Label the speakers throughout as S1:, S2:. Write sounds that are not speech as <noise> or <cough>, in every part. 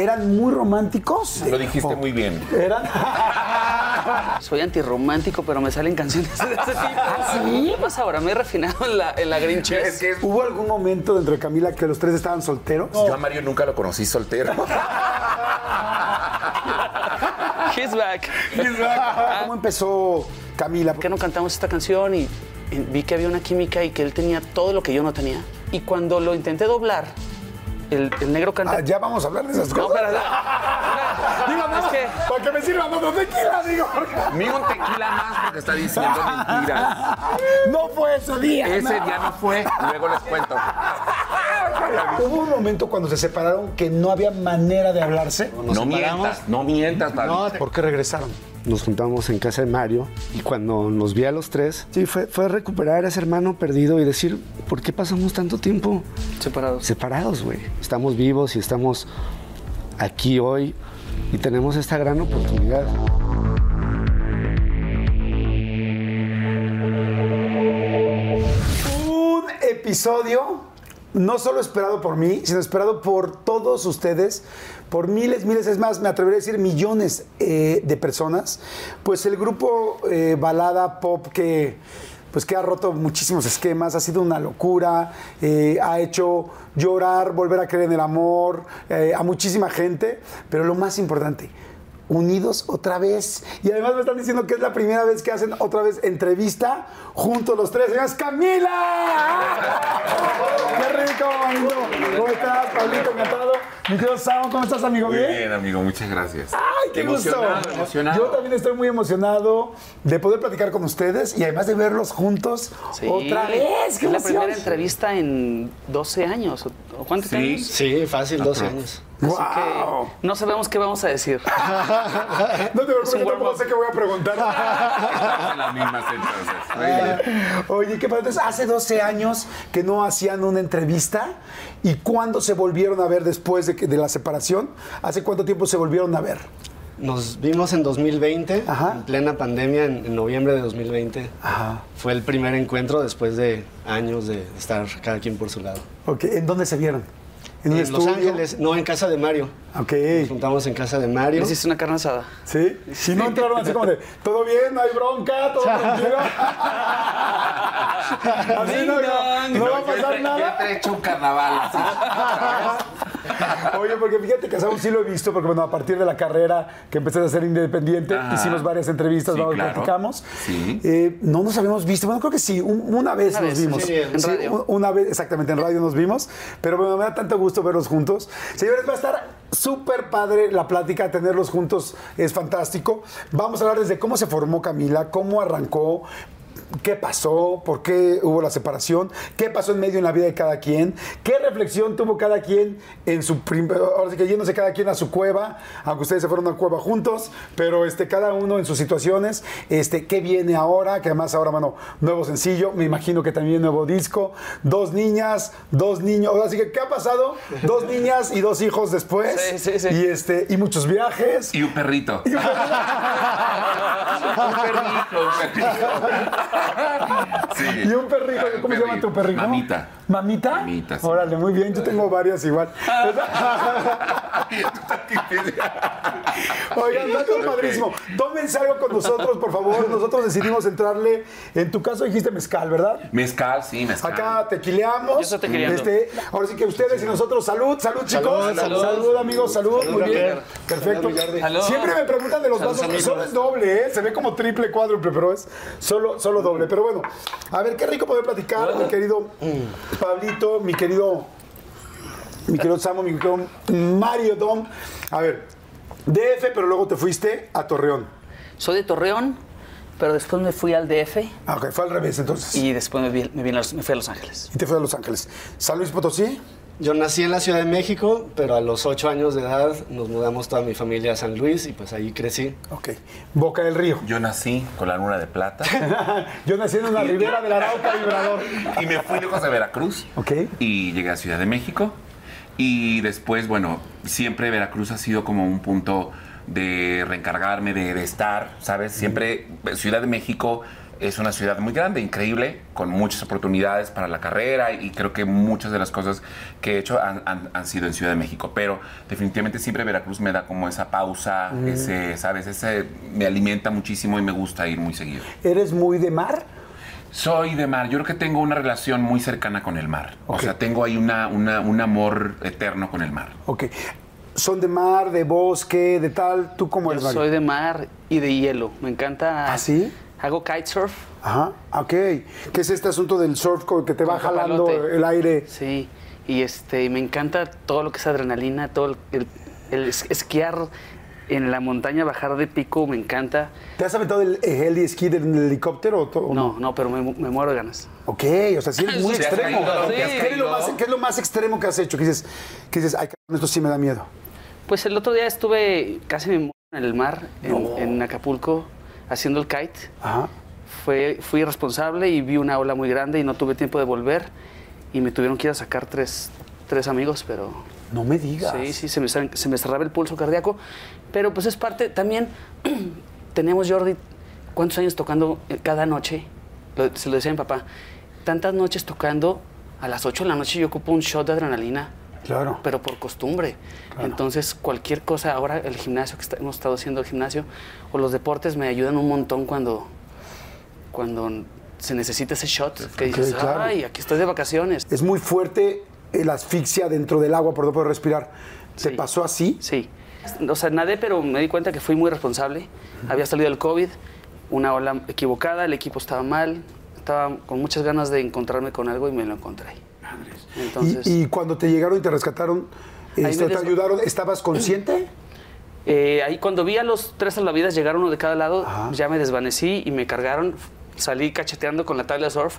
S1: ¿Eran muy románticos?
S2: Lo dijiste muy bien.
S1: ¿Eran? <laughs>
S3: Soy antirromántico, pero me salen canciones de ese tipo.
S1: ¿Ah, sí?
S3: ¿Qué pasa ahora? Me he refinado en la, en la Grinches.
S1: ¿Hubo algún momento dentro de Camila que los tres estaban solteros?
S2: Yo a Mario nunca lo conocí soltero. <laughs>
S3: He's back.
S1: ¿Cómo empezó Camila?
S3: ¿Por qué no cantamos esta canción? Y, y vi que había una química y que él tenía todo lo que yo no tenía. Y cuando lo intenté doblar, el, el negro canta.
S1: Ah, ya vamos a hablar de esas
S3: No,
S1: cosas.
S3: pero- <laughs>
S1: Digo, nada
S3: Es
S1: más,
S3: que-
S1: para que me sirvan otro tequila, digo.
S2: Ni un tequila más porque está diciendo mentiras. <laughs>
S1: No fue ese día.
S2: Ese
S1: no.
S2: día no fue, luego les cuento. <laughs>
S1: Hubo un momento cuando se separaron que no había manera de hablarse.
S2: No mientas, no mientas, Pablo.
S1: ¿Por qué regresaron?
S4: Nos juntamos en casa de Mario y cuando nos vi a los tres, sí, fue, fue recuperar a ese hermano perdido y decir, ¿por qué pasamos tanto tiempo
S3: Separados.
S4: separados, güey? Estamos vivos y estamos aquí hoy y tenemos esta gran oportunidad.
S1: Un episodio no solo esperado por mí, sino esperado por todos ustedes, por miles, miles, es más, me atrevería a decir millones eh, de personas. Pues el grupo eh, balada pop que, pues que ha roto muchísimos esquemas, ha sido una locura, eh, ha hecho llorar, volver a creer en el amor a muchísima gente, pero lo más importante, unidos otra vez. Y además me están diciendo que es la primera vez que hacen otra vez entrevista juntos los tres. ¡Señores, Camila! ¡Qué rico, amigo! ¿Cómo estás, Pablito? Encantado. Mi Sam, ¿cómo estás, amigo?
S2: Muy bien, amigo, muchas gracias.
S1: ¡Ay, qué
S2: emocionado,
S1: gusto!
S2: emocionado.
S1: Yo también estoy muy emocionado de poder platicar con ustedes y además de verlos juntos
S3: Sí.
S1: otra vez. ¡Qué
S3: Es la primera entrevista en 12 años. ¿o- o ¿Cuántos
S2: Sí.
S3: años?
S4: Sí, fácil, 12 años.
S3: Así
S1: ¡Wow!
S3: que no sabemos qué vamos a decir. <laughs> <laughs>
S1: No te preocupes, tampoco sé qué voy a preguntar.
S2: Las mismas entonces. <laughs>
S1: Oye, ¿qué pasa? Entonces, hace 12 años que no hacían una entrevista. ¿Y cuándo se volvieron a ver después de, que- de la separación? ¿Hace cuánto tiempo se volvieron a ver?
S4: Nos vimos en 2020,
S1: Ajá.
S4: en plena pandemia, en, en noviembre de 2020.
S1: Ajá.
S4: Fue el primer encuentro después de años de estar cada quien por su lado.
S1: Ok, ¿en dónde se vieron? ¿En
S4: Los? Ángeles, no, en casa de Mario.
S1: Ok.
S4: Nos juntamos en casa de Mario.
S3: Hiciste una carne asada.
S1: ¿Sí? Si no entraron así como de, ¿todo bien? ¿No hay bronca? ¿Todo <laughs> tranquilo? <laughs> así no, no, no va a pasar
S2: Yo
S1: nada.
S2: te he hecho un carnaval así. <laughs>
S1: Oye, porque fíjate que aún sí lo he visto, porque bueno, a partir de la carrera que empecé a ser independiente,
S2: Ajá.
S1: hicimos varias entrevistas,
S2: Sí,
S1: vamos,
S2: claro.
S1: platicamos.
S2: Sí.
S1: Eh, no nos habíamos visto, bueno, creo que sí, un- una vez
S3: Una
S1: nos
S3: vez,
S1: vimos.
S3: sí, en radio.
S1: un- Una vez, exactamente, en radio nos vimos, pero bueno, me da tanto gusto verlos juntos. Señores, va a estar súper padre la plática, tenerlos juntos es fantástico. Vamos a hablar desde cómo se formó Camila, cómo arrancó, ¿Qué pasó? ¿Por qué hubo la separación? ¿Qué pasó en medio en la vida de cada quien? ¿Qué reflexión tuvo cada quien en su prim- ahora sí que yéndose cada quien a su cueva, aunque ustedes se fueron a cueva juntos, pero este cada uno en sus situaciones, este qué viene ahora, que además ahora bueno, nuevo sencillo, me imagino que también nuevo disco, dos niñas, dos niños, así que ¿qué ha pasado? Dos niñas y dos hijos después
S3: Sí, sí, sí.
S1: y este y muchos viajes.
S2: Y un perrito. <laughs> un perrito, un perrito. Sí.
S1: Y un perrijo,
S2: Ah,
S1: ¿cómo se llama tu perrijo?
S2: Mamita.
S1: ¿Mamita?
S2: Mamita, sí.
S1: Órale, muy bien, yo tengo varias igual. <laughs> Oigan, dato padrísimo. Tómense algo con nosotros, por favor. Nosotros decidimos entrarle. En tu caso dijiste mezcal, ¿verdad?
S2: Mezcal, sí, mezcal.
S1: Acá tequileamos.
S3: Yo estoy tequileando.
S1: Este, ahora sí que ustedes y nosotros, salud, salud, chicos.
S4: Salud,
S1: salud, amigos, salud. Muy bien. Perfecto.
S4: Salud.
S3: Salud.
S1: Siempre me preguntan de los
S3: Salud,
S1: vasos. Solo es doble, ¿eh? Se ve como triple, cuádruple, pero es solo, solo doble. Pero bueno, a ver, qué rico poder platicar, mi querido Pablito, mi querido mi querido Samo, mi querido Mario Dom. A ver, DF, pero luego te fuiste a Torreón.
S3: Soy de Torreón, pero después me fui al DF
S1: Ah, ok, fue al revés entonces. Y,
S3: y después me, vi- me fui a Los Ángeles.
S1: te fue a Los Ángeles. San Luis Potosí.
S4: Yo nací en la Ciudad de México, pero a los ocho años de edad nos mudamos toda mi familia a San Luis y pues ahí crecí.
S1: Ok. Boca del Río.
S2: Yo nací con la luna de plata <laughs>
S1: Yo nací en una ribera del Arauca vibrador.
S2: y me fui lejos de Veracruz.
S1: Ok.
S2: Y llegué a Ciudad de México. Y después, bueno, siempre Veracruz ha sido como un punto de reencargarme, de, de estar, ¿sabes? Siempre Ciudad de México es una ciudad muy grande, increíble, con muchas oportunidades para la carrera y creo que muchas de las cosas que he hecho han, han- han sido en Ciudad de México. Pero definitivamente siempre Veracruz me da como esa pausa, ese, ¿sabes? Ese me alimenta muchísimo y me gusta ir muy seguido.
S1: ¿Eres muy de mar?
S2: Soy de mar. Yo creo que tengo una relación muy cercana con el mar. O sea, tengo ahí una, una- un amor eterno con el mar.
S1: Ok. ¿Son de mar, de bosque, de tal? ¿Tú cómo eres,
S3: Yo soy de mar y de hielo. Me encanta.
S1: ¿Ah, sí?
S3: Hago kitesurf.
S1: Ajá, ok. ¿Qué es este asunto del surf con que te va
S3: Con
S1: jalando
S3: papalote.
S1: el aire?
S3: Sí. Y este, me encanta todo lo que es adrenalina, todo el, el- el es- esquiar en la montaña, bajar de pico, me encanta.
S1: ¿Te has aventado el heli esquí del helicóptero o
S3: No, no, pero me, me muero de ganas.
S1: Ok, o sea, sí eres muy
S3: Sí,
S1: extremo.
S2: caído,
S3: sí.
S1: ¿Qué, es lo más, qué es lo más extremo que has hecho? Que dices, que dices ay, cabrón, esto sí me da miedo.
S3: Pues el otro día estuve casi me muero en el mar, en, en Acapulco, haciendo el kite.
S1: Ajá.
S3: Fue, fui responsable y vi una ola muy grande y no tuve tiempo de volver. Y me tuvieron que ir a sacar tres, tres amigos, pero
S1: No me digas.
S3: sí, sí, se me, cer- se me cerraba el pulso cardíaco. Pero pues es parte, también <clears throat> tenemos, Jordi, ¿cuántos años tocando cada noche? Lo- se lo decía mi papá. Tantas noches tocando, a las 8 de la noche yo ocupo un shot de adrenalina
S1: Claro.
S3: pero por costumbre. Entonces, cualquier cosa, ahora el gimnasio que está- hemos estado haciendo el gimnasio o los deportes me ayudan un montón cuando, cuando se necesita ese shot que dices,
S1: claro.
S3: ay, aquí estoy de vacaciones.
S1: Es muy fuerte la asfixia dentro del agua por no poder respirar. ¿Te
S3: Sí.
S1: pasó así?
S3: Sí. O sea, nadé, pero me di cuenta que fui muy responsable. Había salido el COVID, una ola equivocada, el equipo estaba mal, estaba con muchas ganas de encontrarme con algo y me lo encontré. Entonces,
S1: Y, y cuando te llegaron y te rescataron, este, te ayudaron, ¿estabas consciente? <clears throat>
S3: Eh, ahí cuando vi a los tres salvavidas llegar uno de cada lado,
S1: Ajá.
S3: ya me desvanecí y me cargaron. Salí cacheteando con la tabla de surf.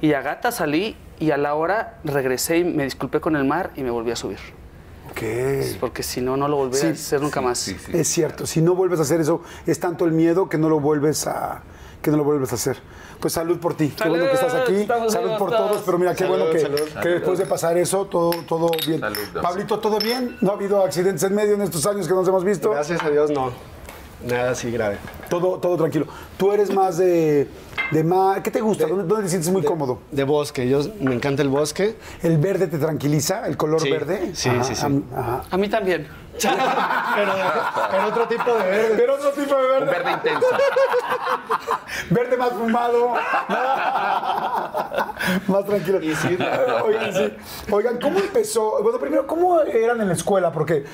S3: Y a gata salí y a la hora regresé y me disculpé con el mar y me volví a subir.
S1: Ok.
S3: Porque si no, no lo volví
S1: Sí,
S3: a hacer nunca más.
S2: Sí, sí.
S1: Es cierto, si no vuelves a hacer eso, es tanto el miedo que no lo vuelves a que no lo vuelves a hacer. Pues salud por ti, qué bueno que estás aquí,
S3: Estamos
S1: salud
S3: vivos
S1: por
S3: todos.
S1: todos, pero mira qué
S4: Salud,
S1: bueno que,
S4: salud.
S1: que después de pasar eso todo todo bien. Pablito, todo bien, no ha habido accidentes en medio en estos años que nos hemos visto.
S4: Gracias a Dios no, nada así grave.
S1: Todo todo tranquilo. Tú eres más de de mar, ¿qué te gusta? ¿Dónde, dónde te sientes muy cómodo?
S4: De bosque, yo me encanta el bosque.
S1: ¿El verde te tranquiliza? ¿El color
S4: Sí,
S1: verde?
S4: sí, sí, sí.
S1: ajá.
S3: A mí también. <laughs>
S4: pero, pero otro tipo de verde.
S1: Pero otro tipo de
S2: Un
S1: verde.
S2: verde intenso. <laughs>
S1: Verde más fumado. <laughs> más tranquilo. Oigan, sí. Oigan, ¿cómo empezó? Bueno, primero, ¿cómo eran en la escuela? Porque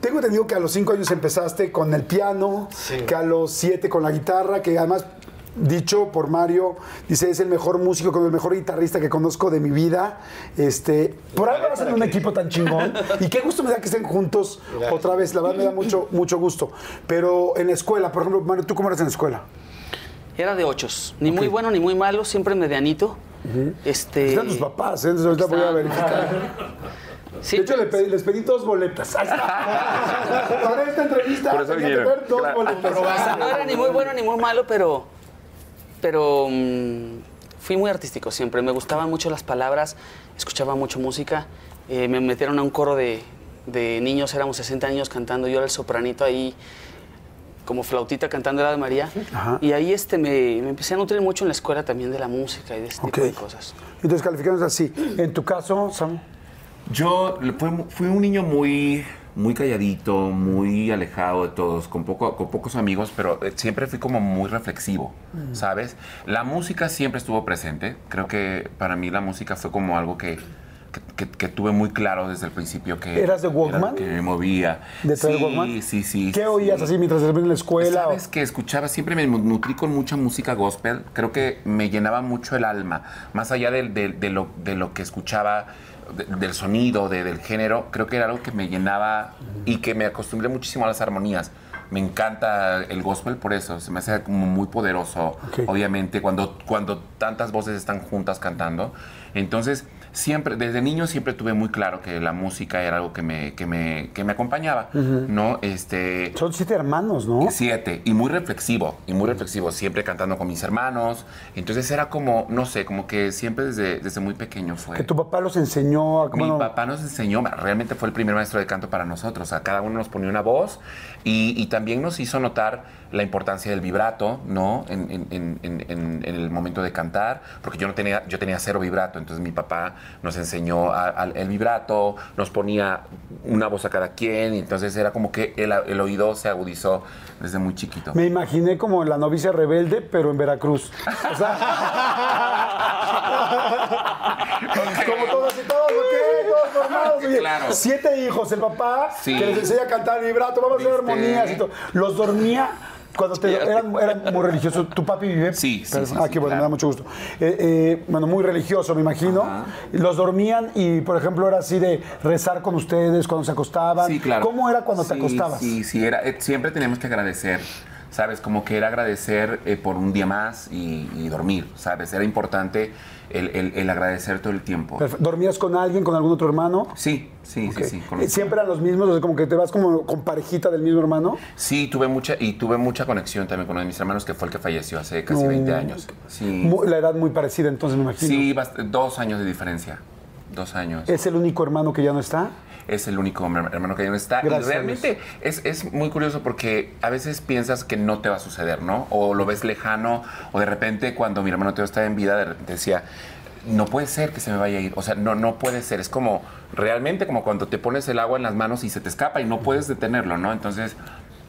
S1: tengo entendido que a los cinco años empezaste con el piano,
S4: Sí.
S1: que a los siete con la guitarra, que además, dicho por Mario, dice, es el mejor músico, con el mejor guitarrista que conozco de mi vida. Este, por algo hacen un equipo tan chingón. <laughs> Y qué gusto me da que estén juntos otra vez. La verdad me da <laughs> mucho, mucho gusto. Pero en la escuela, por ejemplo, Mario, ¿tú cómo eras en la escuela?
S3: Era de ochos. Ni muy bueno ni muy malo, siempre medianito. Este.
S1: Están tus papás, ¿eh? Entonces ahorita voy a verificar. <laughs>
S3: sí,
S1: De hecho, pedí- les pedí dos boletas. Ahí está. Para esta entrevista
S2: Por eso
S1: tenía que ver dos
S2: Claro.
S1: boletas.
S3: O sea, no era ni muy bueno ni muy malo, pero, pero mm, fui muy artístico siempre. Me gustaban mucho las palabras, escuchaba mucho música. Eh, me metieron a un coro de, de niños, éramos 60 años cantando. Yo era el sopranito ahí. como flautita cantando el Ave María.
S1: Ajá.
S3: Y ahí este, me, me empecé a nutrir mucho en la escuela también de la música y de este tipo de cosas.
S1: Entonces calificamos así. En tu caso, Sam,
S2: Yo fui un niño muy, muy calladito, muy alejado de todos, con, poco, con pocos amigos, pero eh, siempre fui como muy reflexivo, ¿sabes? La música siempre estuvo presente. Creo que para mí la música fue como algo que, que, que- que tuve muy claro desde el principio que...
S1: ¿Eras de
S2: era
S1: Walkman?
S2: que me movía.
S1: ¿De
S2: sí,
S1: Walkman?
S2: Sí, sí.
S1: ¿Qué
S2: sí.
S1: oías así mientras estabas en la escuela? o-
S2: Sabes que escuchaba, siempre me nutrí con mucha música gospel. Creo que me llenaba mucho el alma. Más allá de, lo, de lo que escuchaba, de- del sonido, de- del género, creo que era algo que me llenaba y que me acostumbré muchísimo a las armonías. Me encanta el gospel por eso, se me hace como muy poderoso, obviamente, cuando, cuando tantas voces están juntas cantando. Entonces, siempre, desde niño siempre tuve muy claro que la música era algo que me, que me, que me acompañaba, ¿no? Este,
S1: Son siete hermanos, ¿no?
S2: Siete, y muy reflexivo, y muy reflexivo, siempre cantando con mis hermanos. Entonces era como, no sé, como que siempre desde, desde muy pequeño fue.
S1: Que tu papá los enseñó a...
S2: Mi papá nos enseñó, realmente fue el primer maestro de canto para nosotros. O sea, cada uno nos ponía una voz y, y también nos hizo notar la importancia del vibrato, ¿no? En- en- en- en el momento de cantar, porque yo no tenía, yo tenía cero vibrato. Entonces mi papá nos enseñó a- el vibrato, nos ponía una voz a cada quien, y entonces era como que el, el oído se agudizó desde muy chiquito.
S1: Me imaginé como la novicia rebelde, pero en Veracruz. O sea, como todos y todos, ok, todos formados. oye,
S2: Claro.
S1: Siete hijos, el papá
S2: Sí.
S1: que les enseña a cantar vibrato, vamos a hacer armonías y todo. Los dormía. Cuando te, eran, eran muy religiosos, ¿tu papi vive?
S2: Sí, sí,
S1: Ah, qué bueno, me da mucho gusto. Eh, eh, bueno, muy religioso, me imagino.
S2: Ajá.
S1: Los dormían y, por ejemplo, era así de rezar con ustedes cuando se acostaban.
S2: Sí, claro.
S1: ¿Cómo era cuando te
S2: Sí,
S1: acostabas?
S2: Sí, sí, era, eh, siempre teníamos que agradecer, ¿sabes? Como que era agradecer por un día más y, y dormir, ¿sabes? Era importante el, el- el agradecer todo el tiempo.
S1: ¿Dormías con alguien, con algún otro hermano?
S2: Sí, sí, sí, sí. con-
S1: Eh, ¿Siempre eran los mismos? O sea, como que te vas como con parejita del mismo hermano.
S2: Sí, tuve mucha, y tuve mucha conexión también con uno de mis hermanos que fue el que falleció hace casi
S1: No.
S2: 20 años. Sí,
S1: La edad muy parecida, entonces me imagino.
S2: sí dos años de diferencia. Dos años.
S1: ¿Es el único hermano que ya no está?
S2: Es el único hermano que ya no está.
S1: Gracias
S2: y realmente es, es muy curioso porque a veces piensas que no te va a suceder, ¿no? O lo ves lejano, o de repente cuando mi hermano Teo estaba en vida, de repente decía, no puede ser que se me vaya a ir. O sea, no, no puede ser. Es como, realmente como cuando te pones el agua en las manos y se te escapa y no puedes detenerlo, ¿no? Entonces,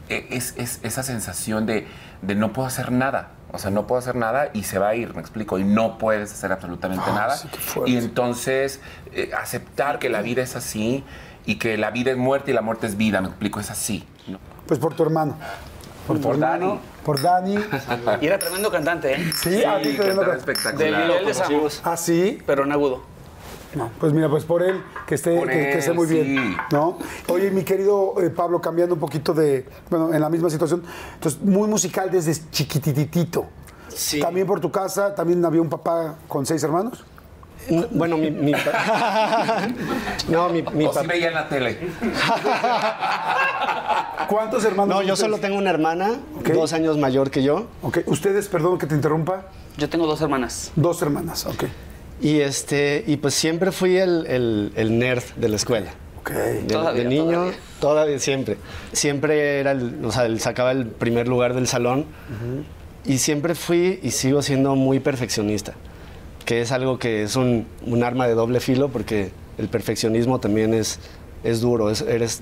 S2: e- es, es esa sensación de, de no puedo hacer nada. O sea, no puedo hacer nada y se va a ir, me explico. Y no puedes hacer absolutamente
S1: Ah,
S2: nada.
S1: sí.
S2: Y entonces, eh, aceptar que la vida es así y que la vida es muerte y la muerte es vida, me explico, es así. ¿no?
S1: Pues por tu hermano. Por
S2: Por Dani.
S1: Por Dani. <laughs>
S3: Y era tremendo cantante, ¿eh?
S1: Sí, a ti te
S2: cantaba
S1: vengo-
S3: Del
S2: espectacular.
S3: nivel de Samus,
S1: Ah, sí.
S3: pero en agudo.
S1: No, pues mira, pues por él, que esté, que, esté muy bien.
S2: sí.
S1: ¿no? Oye, mi querido eh, Pablo, cambiando un poquito de, bueno, en la misma situación, entonces, muy musical desde chiquititito.
S4: Sí.
S1: También por tu casa, también había un papá con seis hermanos.
S4: No, Bueno, mi, mi <laughs> No, mi, mi
S2: O si veía en la tele. <laughs>
S1: ¿Cuántos hermanos?
S4: No, yo
S1: ustedes?
S4: solo tengo una hermana, dos años mayor que yo.
S1: Ok, ustedes, perdón que te interrumpa,
S3: Yo tengo dos hermanas.
S1: dos hermanas, ok.
S4: Y este, y pues siempre fui el, el- el nerd de la escuela.
S1: Ok.
S4: De,
S3: Todavía,
S4: de niño,
S3: todavía.
S4: todavía. siempre. Siempre era el, o sea, el- sacaba el primer lugar del salón. Y siempre fui y sigo siendo muy perfeccionista. Que es algo que es un, un arma de doble filo porque el perfeccionismo también es, es duro. Es- eres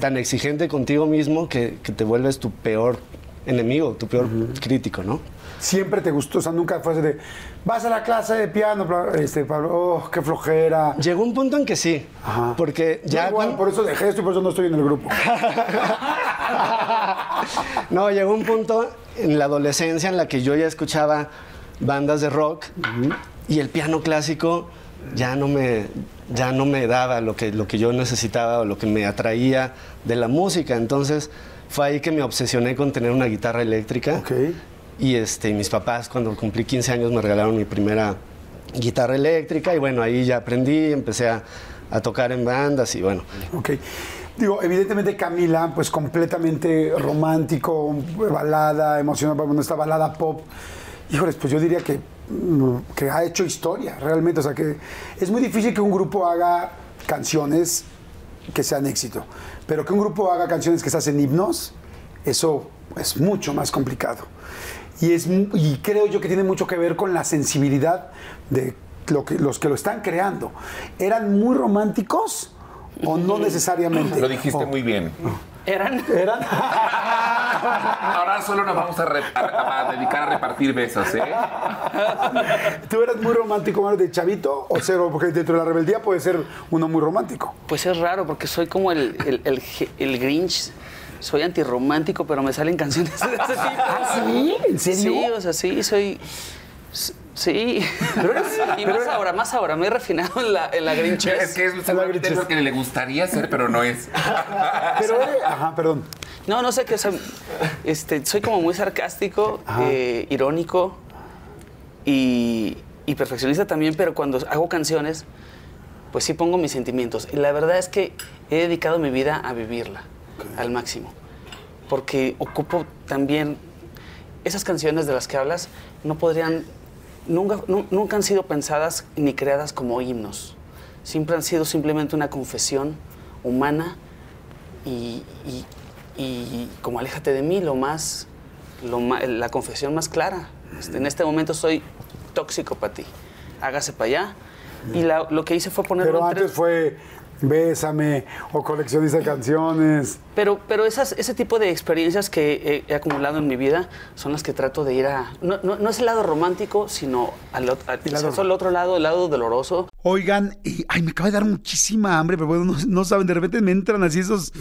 S4: tan exigente contigo mismo que, que te vuelves tu peor enemigo, tu peor crítico, ¿no?
S1: Siempre te gustó, o sea, nunca fue así de, vas a la clase de piano, Pablo", este, Pablo, oh, qué flojera.
S4: Llegó un punto en que sí,
S1: Ajá.
S4: porque ya...
S1: igual, por eso dejé esto y por eso no estoy en el grupo. <laughs>
S4: no, llegó un punto en la adolescencia en la que yo ya escuchaba bandas de rock y el piano clásico ya no me, ya no me daba lo que, lo que yo necesitaba o lo que me atraía de la música. Entonces fue ahí que me obsesioné con tener una guitarra eléctrica.
S1: Ok.
S4: Y este, mis papás cuando cumplí 15 años me regalaron mi primera guitarra eléctrica y bueno, ahí ya aprendí, empecé a, a tocar en bandas y bueno,
S1: Ok. Digo, evidentemente Camila, pues completamente romántico, balada, emocional, bueno, esta balada pop. Híjoles, pues yo diría que, que ha hecho historia, realmente. O sea, que es muy difícil que un grupo haga canciones que sean éxito. Pero que un grupo haga canciones que se hacen himnos, eso es mucho más complicado. Y, es, y creo yo que tiene mucho que ver con la sensibilidad de lo que, los que lo están creando. ¿Eran muy románticos o no necesariamente?
S2: Lo dijiste
S1: O-
S2: muy bien.
S3: Eran.
S1: ¿Eran? <laughs>
S2: Ahora solo nos vamos a, re- a- a dedicar a repartir besos, ¿eh?
S1: ¿Tú eras muy romántico Mario, de chavito o cero? Porque dentro de la rebeldía puede ser uno muy romántico.
S3: Pues es raro porque soy como el, el, el, el Grinch. Soy antirromántico, pero me salen canciones de ese tipo.
S1: ¿Ah, sí? ¿En serio?
S3: Sí, o sea, sí, soy. Sí. <laughs> y más ahora, más ahora. Me he refinado en la, en la Grinchez.
S2: Es que es lo que le gustaría hacer, pero no es. <laughs>
S1: Pero eres- Ajá, perdón.
S3: No, no sé qué, o sea, este, soy como muy sarcástico, eh, irónico y, y perfeccionista también, pero cuando hago canciones, pues sí pongo mis sentimientos. Y la verdad es que he dedicado mi vida a vivirla al máximo, porque ocupo también esas canciones de las que hablas no podrían, nunca, nu- nunca han sido pensadas ni creadas como himnos. Siempre han sido simplemente una confesión humana y, y- y como aléjate de mí, lo más, lo la confesión más clara. Este, en este momento soy tóxico para ti. Hágase para allá. Y la- lo que hice fue ponerlo
S1: Pero
S3: en
S1: antes
S3: tres-
S1: fue Bésame o coleccionista de canciones.
S3: Pero, pero esas, ese tipo de experiencias que he, he acumulado en mi vida son las que trato de ir a... No, no- no es el lado romántico, sino al,
S1: El lado-
S3: otro lado, el lado doloroso.
S1: Oigan, y, ay, me acaba de dar muchísima hambre, pero bueno, no, no saben, de repente me entran así esos,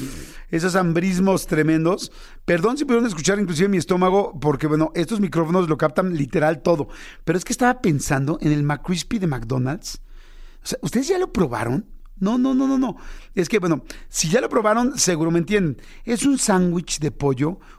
S1: esos hambrismos tremendos. Perdón si pudieron escuchar inclusive mi estómago, porque bueno, estos micrófonos lo captan literal todo. Pero es que estaba pensando en el McCrispy de McDonald's. O sea, ¿ustedes ya lo probaron? No, no, no, no, no. Es que, bueno, si ya lo probaron, seguro me entienden. Es un sándwich de pollo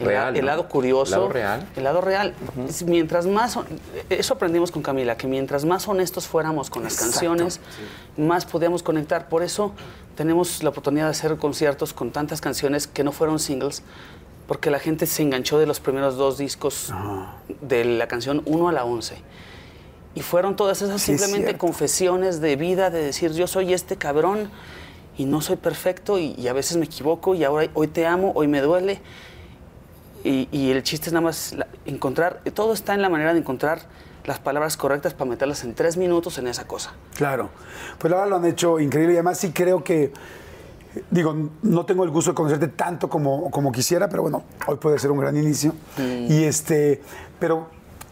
S2: Real,
S3: el
S2: ¿no?
S3: lado curioso.
S2: ¿El lado real?
S3: El lado real. Es Mientras más. Eso aprendimos con Camila, que mientras más honestos fuéramos con las canciones, más podíamos conectar. Por eso tenemos la oportunidad de hacer conciertos con tantas canciones que no fueron singles, porque la gente se enganchó de los primeros dos discos de la canción 1 a la 11. Y fueron todas esas
S1: Sí,
S3: simplemente confesiones de vida, de decir yo soy este cabrón y no soy perfecto y, y a veces me equivoco y ahora hoy te amo, hoy me duele. Y, y el chiste es nada más encontrar, todo está en la manera de encontrar las palabras correctas para meterlas en tres minutos en esa cosa.
S1: Claro. Pues verdad lo han hecho increíble y además sí creo que, digo, no tengo el gusto de conocerte tanto como, como quisiera, pero bueno, hoy puede ser un gran inicio. Y este, pero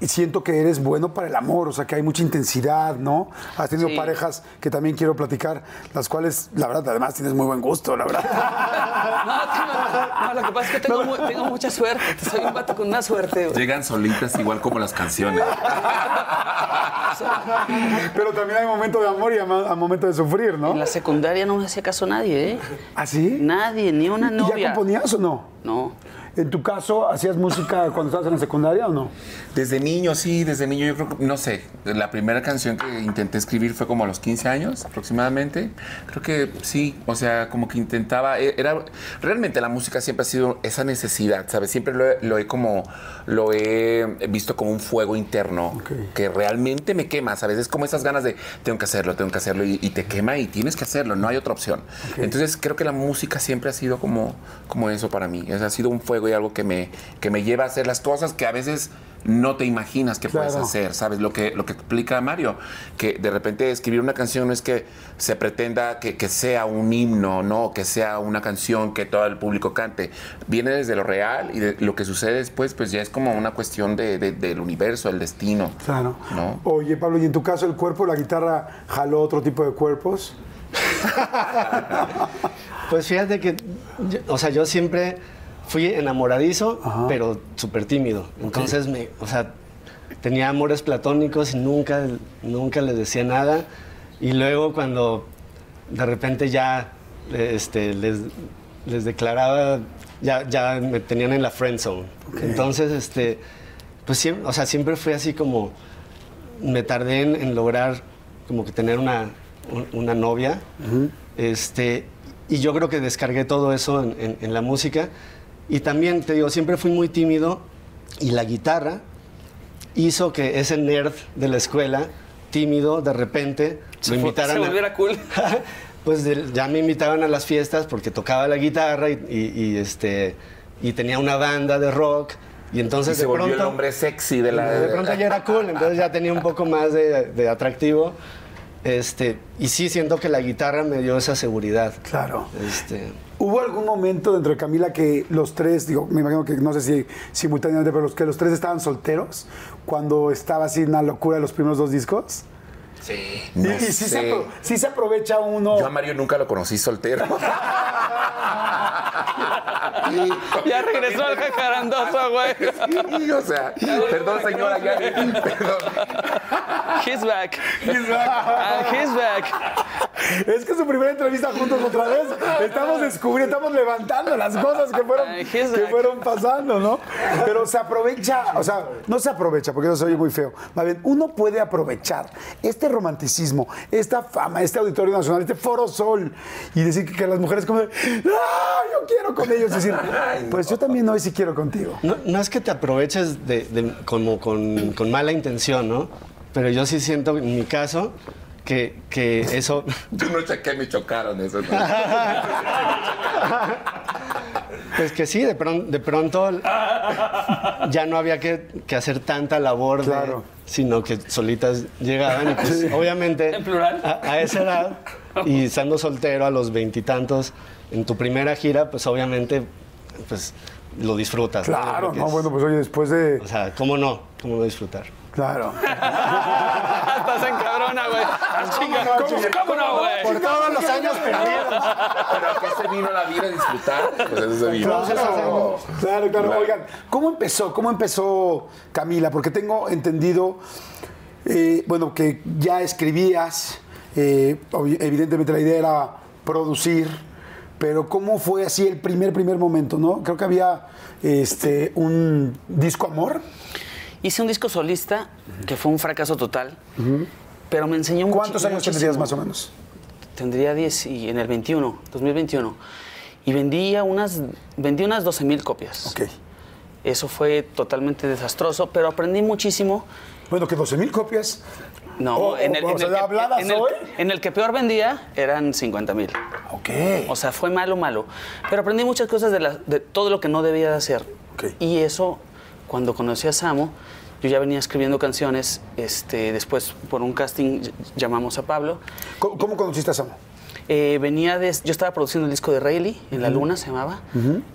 S1: siento que eres bueno para el amor, o sea, que hay mucha intensidad, ¿no? Has tenido
S3: Sí.
S1: parejas que también quiero platicar, las cuales, la verdad, además tienes muy buen gusto, la verdad. <laughs>
S3: No, no, lo que pasa es que tengo, mu- tengo mucha suerte, soy un vato con una suerte.
S2: Llegan solitas igual como las canciones. <laughs>
S1: pero también hay momento de amor y hay momento de sufrir, ¿no?
S3: En la secundaria no me hacía caso nadie, ¿eh?
S1: ¿Ah, sí?
S3: Nadie, ni una
S1: ¿Y
S3: novia.
S1: ya componías o no?
S3: No.
S1: En tu caso, ¿hacías música cuando estabas en la secundaria o no?
S2: Desde niño, sí, desde niño yo creo que, no sé, la primera canción que intenté escribir fue como a los 15 años aproximadamente. Creo que sí, o sea, como que intentaba, e- era, realmente la música siempre ha sido esa necesidad, ¿sabes? Siempre lo he, lo he como, lo he visto como un fuego interno
S1: Ok.
S2: que realmente me quema, ¿sabes? Es como esas ganas de, tengo que hacerlo, tengo que hacerlo y, y te quema y tienes que hacerlo, no hay otra opción. Entonces creo que la música siempre ha sido como, como eso para mí, es- ha sido un fuego y algo que me, que me lleva a hacer las cosas que a veces no te imaginas que puedes
S1: Claro.
S2: hacer, ¿sabes? Lo que, lo que explica Mario, que de repente escribir una canción no es que se pretenda que, que sea un himno, ¿no? Que sea una canción que todo el público cante. Viene desde lo real y de lo que sucede después, pues ya es como una cuestión de- de- del universo, el destino.
S1: Claro.
S2: ¿No?
S1: Oye, Pablo, y en tu caso el cuerpo, la guitarra jaló otro tipo de cuerpos. <laughs>
S4: Pues fíjate que, yo- o sea, yo siempre fui enamoradizo, pero súper tímido. Entonces, me, o sea, tenía amores platónicos y nunca, nunca les decía nada. Y luego cuando de repente ya este, les, les declaraba, ya, ya me tenían en la friend zone. Entonces, este, pues siempre, o sea, siempre fui así como, me tardé en, en lograr como que tener una, un- una novia. este, y yo creo que descargué todo eso en, en- en la música. Y también, te digo, siempre fui muy tímido y la guitarra hizo que ese nerd de la escuela, tímido, de repente,
S3: Se fu-
S4: invitaran
S3: se
S4: a-
S3: volviera cool. <laughs>
S4: pues de- ya me invitaban a las fiestas porque tocaba la guitarra y, y- y, este, y tenía una banda de rock. Y entonces
S2: Y se
S4: de
S2: volvió
S4: pronto,
S2: el hombre sexy de la...
S4: de pronto ya era cool, entonces ya tenía un poco más de, de atractivo. Este, y sí siento que la guitarra me dio esa seguridad.
S1: Claro.
S4: Este,
S1: ¿Hubo algún momento dentro de Camila que los tres, digo, me imagino que no sé si simultáneamente, pero los que los tres estaban solteros cuando estaba así una locura de los primeros dos discos?
S2: Sí,
S1: Y,
S2: no
S1: y sí, se sí se aprovecha uno.
S2: Yo a Mario nunca lo conocí soltero. <laughs>
S3: Ya regresó al jacarandoso, güey.
S2: Sí, o sea, perdón señora, ya, perdón.
S3: He's back. And he's back.
S1: Es que su primera entrevista juntos otra vez. Estamos descubriendo, estamos levantando las cosas que fueron,
S3: he's
S1: que
S3: back.
S1: fueron pasando, ¿no? Pero se aprovecha, o sea, no se aprovecha, porque eso se oye muy feo. Más bien, uno puede aprovechar este romanticismo, esta fama, este auditorio nacional, este foro sol, y decir que, que las mujeres como, ¡ah, yo quiero con ellos! Decir, <laughs> pues yo también hoy sí quiero contigo.
S4: no, no es que te aproveches de, de- como con, con mala intención, ¿no? Pero yo sí siento, en mi caso, que, que eso... <laughs>
S2: Yo no chequé, me chocaron eso. <laughs>
S4: Pues que sí, de, pron- de pronto ya no había que, que hacer tanta labor, de-
S1: Claro.
S4: sino que solitas llegaban y pues obviamente
S3: En plural.
S4: A, a esa edad y estando soltero a los veintitantos en tu primera gira, pues obviamente pues lo disfrutas.
S1: Claro, no,
S4: es-
S1: bueno, pues oye, después de.
S4: O sea, ¿cómo no? ¿Cómo no disfrutar?
S1: Claro. <laughs>
S3: Estás en cabrona, güey. Chinga, ¿Cómo, cómo no, güey?
S4: Por todos los años perdidos.
S2: Pero ¿a qué se vino la vida a disfrutar? Pues eso se vino.
S1: Claro, claro, claro. Oigan, ¿cómo empezó? ¿Cómo empezó Camila? Porque tengo entendido, eh, bueno, que ya escribías, eh, evidentemente la idea era producir, pero ¿cómo fue así el primer, primer momento, no? Creo que había este, un disco amor.
S3: Hice un disco solista que fue un fracaso total, pero me enseñó mucho.
S1: ¿Cuántos años tendrías más o menos?
S3: Tendría 10 y en el 21, 2021. Y vendía unas, vendí unas 12 mil copias.
S1: Ok.
S3: Eso fue totalmente desastroso, pero aprendí muchísimo.
S1: Bueno, que 12 mil copias.
S3: No,
S1: Oh,
S3: en, el,
S1: o
S3: en el que,
S1: ¿habladas
S3: en el-
S1: hoy?
S3: en el que peor vendía eran 50 mil.
S1: Ok.
S3: O sea, fue malo, malo. Pero aprendí muchas cosas de, la- de todo lo que no debía de hacer.
S1: Ok.
S3: Y eso, cuando conocí a Samo, yo ya venía escribiendo canciones. Este, después, por un casting, ll- llamamos a Pablo.
S1: ¿Cómo, cómo conociste a Samo?
S3: Eh, venía de... Yo estaba produciendo el disco de Rayleigh, En la Luna se llamaba.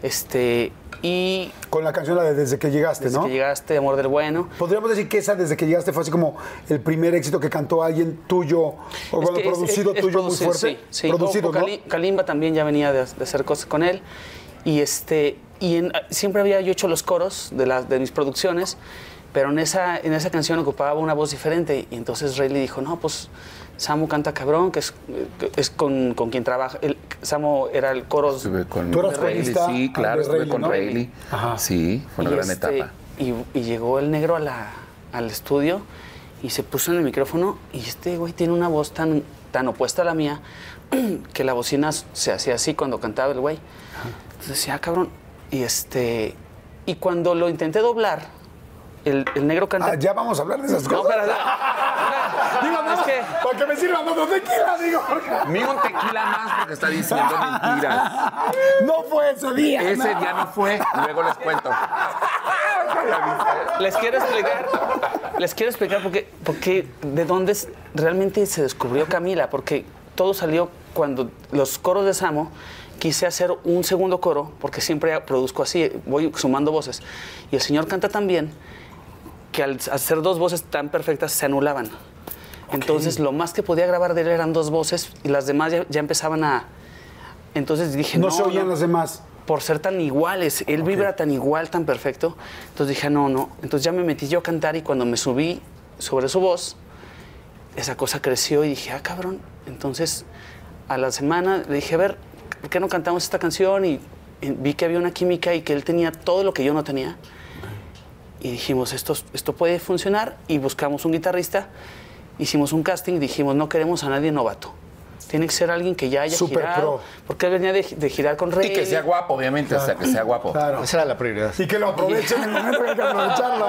S3: este, y
S1: Con la canción la de Desde que llegaste,
S3: desde
S1: ¿no?
S3: que llegaste, Amor del Bueno...
S1: Podríamos decir que esa desde que llegaste fue así como el primer éxito que cantó alguien tuyo, o bueno,
S3: es-
S1: producido
S3: es- es
S1: tuyo muy fuerte.
S3: Sí, sí.
S1: Producido.
S3: Cali- Kalimba también ya venía de, de hacer cosas con él. Y, este, y en- siempre había yo hecho los coros de, las de mis producciones, pero en esa, en esa canción ocupaba una voz diferente. Y entonces Rayleigh dijo, no, pues Samo canta cabrón, que es, que es con, con quien trabaja. El, Samo era el coro...
S2: Estuve con
S1: Tú eras
S2: Rayleigh, Sí, claro, estuve
S1: Rayleigh,
S2: con
S1: ¿no?
S2: Rayleigh.
S1: Ajá.
S2: Sí, fue una
S3: Y
S2: gran
S3: este,
S2: etapa.
S3: Y, y llegó el negro a la- al estudio y se puso en el micrófono y este güey tiene una voz tan, tan opuesta a la mía <clears throat> que la bocina se hacía así cuando cantaba el güey. Entonces decía, ah, cabrón. Y este y cuando lo intenté doblar, el, el negro canta...
S1: Ah, ya vamos a hablar de esas
S3: no,
S1: cosas.
S3: espera, <laughs>
S1: Digo, nada
S3: es
S1: más,
S3: que...
S1: para que me sirvan otro tequila, digo.
S2: Ni un tequila más porque está diciendo mentiras. <laughs>
S1: No fue ese día.
S2: Ese
S1: no.
S2: día no fue, luego les cuento. <laughs>
S3: les quiero explicar, les quiero explicar porque, porque de dónde es- realmente se descubrió Camila, porque todo salió cuando los coros de Samo quise hacer un segundo coro, porque siempre produzco así, voy sumando voces, y el señor canta tan bien que al hacer dos voces tan perfectas se anulaban. Entonces lo más que podía grabar de él eran dos voces y las demás ya, ya empezaban a... Entonces dije,
S1: No,
S3: no,
S1: se oían
S3: no,
S1: los demás.
S3: por ser tan iguales. Él vibra tan igual, tan perfecto. Entonces dije, no, no. Entonces ya me metí yo a cantar y cuando me subí sobre su voz, esa cosa creció y dije, ah, cabrón. Entonces a la semana le dije, a ver, ¿por qué no cantamos esta canción? Y, y vi que había una química y que él tenía todo lo que yo no tenía. Y dijimos, esto, esto puede funcionar y buscamos un guitarrista. Hicimos un casting, dijimos, no queremos a nadie novato. Tiene que ser alguien que ya haya
S1: Súper
S3: girado.
S1: pro.
S3: Porque él venía de, de girar con Rey.
S2: Y que sea guapo, obviamente, o sea, que sea guapo.
S1: Claro.
S4: Esa era la prioridad.
S1: Y que lo aprovechen en el momento que hay que aprovecharlo.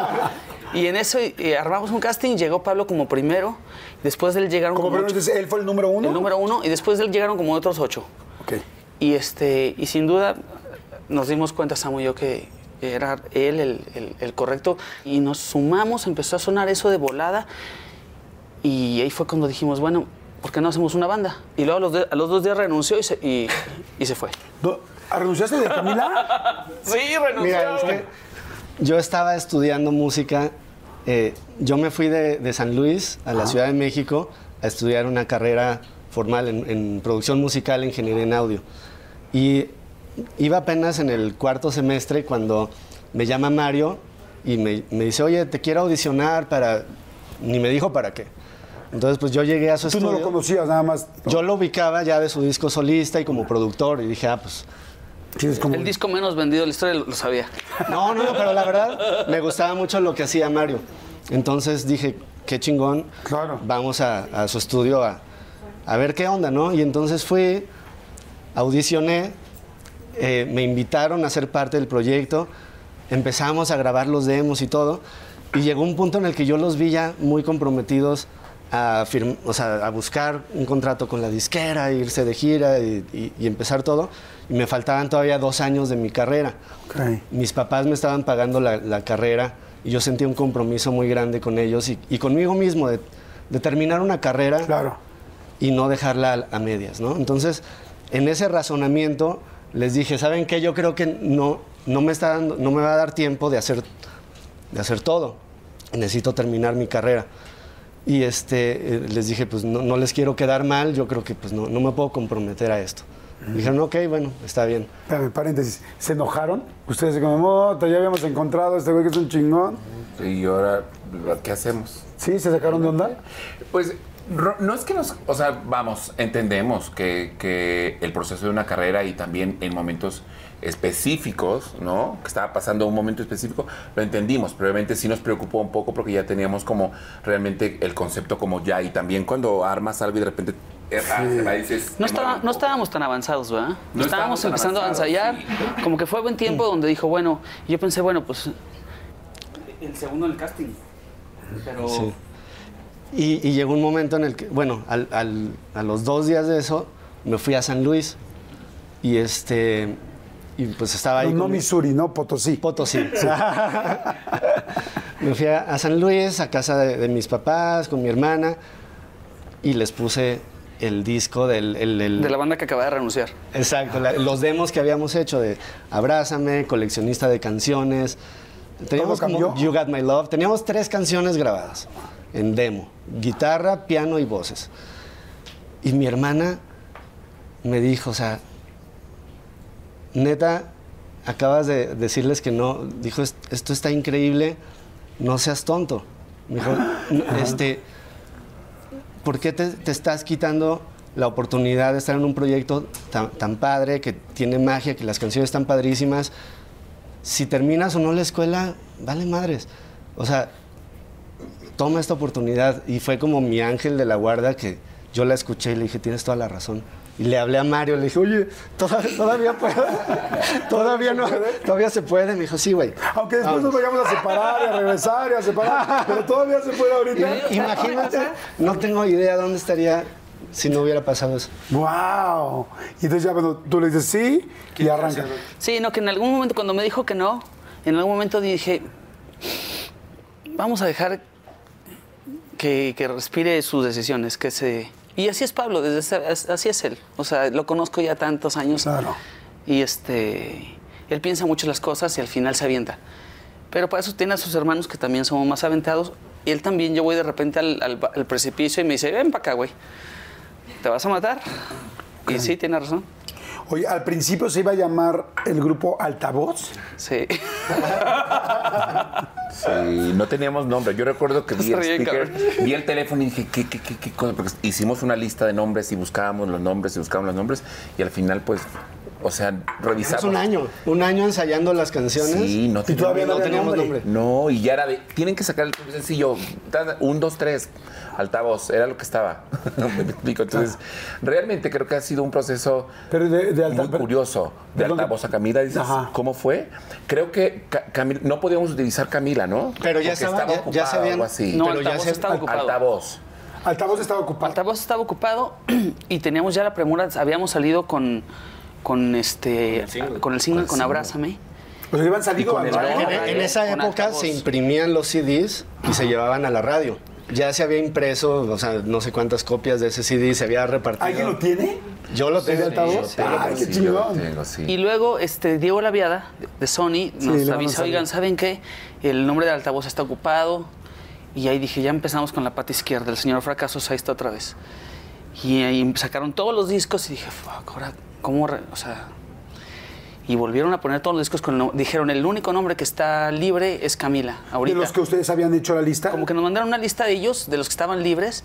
S3: Y en eso eh, armamos un casting, llegó Pablo como primero, después de él llegaron
S1: Como
S3: como,
S1: primero,
S3: ocho-
S1: entonces, él fue el número uno.
S3: el número uno, y después de él llegaron como otros ocho. Y, este, y sin duda nos dimos cuenta, Samu y yo, que era él el, el- el correcto. Y nos sumamos, empezó a sonar eso de volada. Y ahí fue cuando dijimos, bueno, ¿por qué no hacemos una banda? Y luego a los, de- a los dos días renunció y se, y, y se fue.
S1: No, ¿ah, ¿Renunciaste de Camila? <laughs>
S3: Sí, renunció.
S4: Mira, es que yo estaba estudiando música. eh, yo me fui de, de San Luis a la Ciudad de México a estudiar una carrera formal en, en producción musical e ingeniería en audio. Y iba apenas en el cuarto semestre cuando me llama Mario y me, me dice, oye, te quiero audicionar para... Ni me dijo para qué. Entonces, pues yo llegué a su
S1: Tú no
S4: estudio.
S1: lo conocías, nada más.
S4: Yo lo ubicaba ya de su disco solista y como productor y dije, ah, pues
S1: como...
S3: El disco menos vendido de la historia lo, lo sabía.
S4: No, no, pero la verdad me gustaba mucho lo que hacía Mario. Entonces dije, qué chingón.
S1: Claro.
S4: Vamos a, a su estudio a, a ver qué onda, ¿no? Y entonces fui, audicioné, eh, me invitaron a ser parte del proyecto, empezamos a grabar los demos y todo. Y llegó un punto en el que yo los vi ya muy comprometidos a, firm- o sea, a buscar un contrato con la disquera, irse de gira y, y- y empezar todo. Y me faltaban todavía dos años de mi carrera. Mis papás me estaban pagando la, la carrera y yo sentía un compromiso muy grande con ellos y, y conmigo mismo de, de terminar una carrera
S1: Claro.
S4: Y no dejarla a, a medias, ¿no? Entonces, en ese razonamiento les dije, ¿saben qué? Yo creo que no, no, me, está dando, no me va a dar tiempo de hacer, de hacer todo. Necesito terminar mi carrera. Y este, eh, les dije, pues no, no les quiero quedar mal, yo creo que pues no, no me puedo comprometer a esto. Dijeron, ok, bueno, está bien.
S1: Espérame, paréntesis. ¿Se enojaron? Ustedes se como, "Mota, ya habíamos encontrado a este güey que es un chingón.
S2: Y ahora, ¿qué hacemos?
S1: ¿Sí? ¿Se sacaron de onda?
S2: Pues no es que nos, o sea, vamos, entendemos que, que el proceso de una carrera y también en momentos específicos, ¿no? Que estaba pasando un momento específico, lo entendimos, pero obviamente sí nos preocupó un poco porque ya teníamos como realmente el concepto como ya y también cuando armas algo y de repente se va y dices,
S3: No,
S2: "Qué
S3: estaba-
S2: momento".
S3: no estábamos tan avanzados, ¿verdad?
S2: No
S3: estábamos empezando a ensayar. Como que fue buen tiempo donde dijo, bueno, yo pensé, bueno, pues. El segundo en el casting. Pero.
S4: Sí. Y, y llegó un momento en el que, bueno, al- al- a los dos días de eso, me fui a San Luis y este, y pues estaba ahí.
S1: No, Missouri, no Potosí.
S4: Potosí. <laughs> me fui a, a San Luis, a casa de, de mis papás, con mi hermana, y les puse el disco del... el- el-
S3: De la banda que acaba de renunciar.
S4: Exacto, la- los demos que habíamos hecho de Abrázame, coleccionista de canciones. Teníamos
S1: ¿Todo
S4: como
S1: cambió?
S4: You Got My Love. Teníamos tres canciones grabadas en demo: guitarra, piano y voces. Y mi hermana me dijo, o sea, neta, acabas de decirles que no. Dijo, "Es- esto está increíble, no seas tonto. Me dijo, "No, este. ¿por qué te, te estás quitando la oportunidad de estar en un proyecto tan, tan padre, que tiene magia, que las canciones están padrísimas? Si terminas o no la escuela, vale madres. O sea, toma esta oportunidad. Y fue como mi ángel de la guarda que yo la escuché y le dije, tienes toda la razón. Y le hablé a Mario, le dije, oye, ¿todavía, todavía puedo? <laughs> ¿Todavía no? ¿Todavía se puede? Me dijo, sí, güey.
S1: Aunque después nos vayamos a separar y a regresar y a separar, pero todavía se puede ahorita. <laughs>
S4: Imagínate, no tengo idea dónde estaría si no hubiera pasado eso.
S1: ¡Wow! Y entonces ya, bueno, tú le dices sí y arranca.
S3: Sí, no, que en algún momento cuando me dijo que no, en algún momento dije, vamos a dejar que, que respire sus decisiones, que se... Y así es Pablo, desde así es él. O sea, lo conozco ya tantos años.
S1: Claro.
S3: Y este, él piensa mucho las cosas y al final se avienta. Pero para eso tiene a sus hermanos que también somos más aventados. Y él también, yo voy de repente al, al- al precipicio y me dice, ven para acá, güey. ¿Te vas a matar? Y sí, tiene razón.
S1: Oye, al principio se iba a llamar el grupo Altavoz.
S3: Sí.
S2: Sí, no teníamos nombre. Yo recuerdo que vi el speaker, vi el teléfono y dije, ¿qué, qué, qué, qué cosa? Porque hicimos una lista de nombres y buscábamos los nombres y buscábamos los nombres y al final, pues, o sea, revisamos.
S4: Es un año, un año ensayando las canciones.
S2: Sí, no
S1: Y todavía
S2: teníamos,
S1: no
S4: teníamos nombre.
S2: No, y ya era de, tienen que sacar el sencillo, un, dos, tres, altavoz, era lo que estaba. <laughs> Me explico. Entonces, realmente creo que ha sido un proceso
S1: Pero de, de alta-
S2: muy curioso. De
S1: Perdón
S2: altavoz a Camila, dices,
S1: Ajá.
S2: ¿cómo fue? Creo que Ca- Camila- no podíamos utilizar Camila, ¿no?
S4: Pero ya
S2: Porque
S4: estaba- ya- ya
S2: algo así.
S3: No,
S4: Pero ya se-
S3: estaba ocupado.
S2: Altavoz.
S1: Altavoz estaba ocupado.
S3: Altavoz estaba ocupado y teníamos ya la premura, habíamos salido con, con este con el single, con Abrázame.
S1: Iban
S2: con el
S1: radio.
S2: nombre.
S4: En, en esa
S3: Con
S4: época
S3: altavoz.
S4: se imprimían los CDs y se llevaban a la radio. Ya se había impreso, o sea, no sé cuántas copias de ese CD se había repartido.
S1: ¿Alguien lo tiene?
S4: Yo lo
S1: ¿El de
S4: tengo.
S1: altavoz?
S4: Sí.
S1: Ay, qué
S2: Sí,
S1: chingón.
S2: sí.
S3: Y luego este Diego Laviada de- Sony nos
S1: mando
S3: avisa, oigan, ¿saben qué? El nombre del altavoz está ocupado. Y ahí dije, ya empezamos con la pata izquierda, el señor Fracasos, ahí está otra vez. Y ahí sacaron todos los discos y dije, fuck, ahora, ¿cómo? re-?" O sea, y volvieron a poner todos los discos con el nom- Dijeron, el único nombre que está libre es Camila,
S1: De
S3: ahorita.
S1: los que ustedes habían hecho la lista.
S3: Como que nos mandaron una lista de ellos, de los que estaban libres,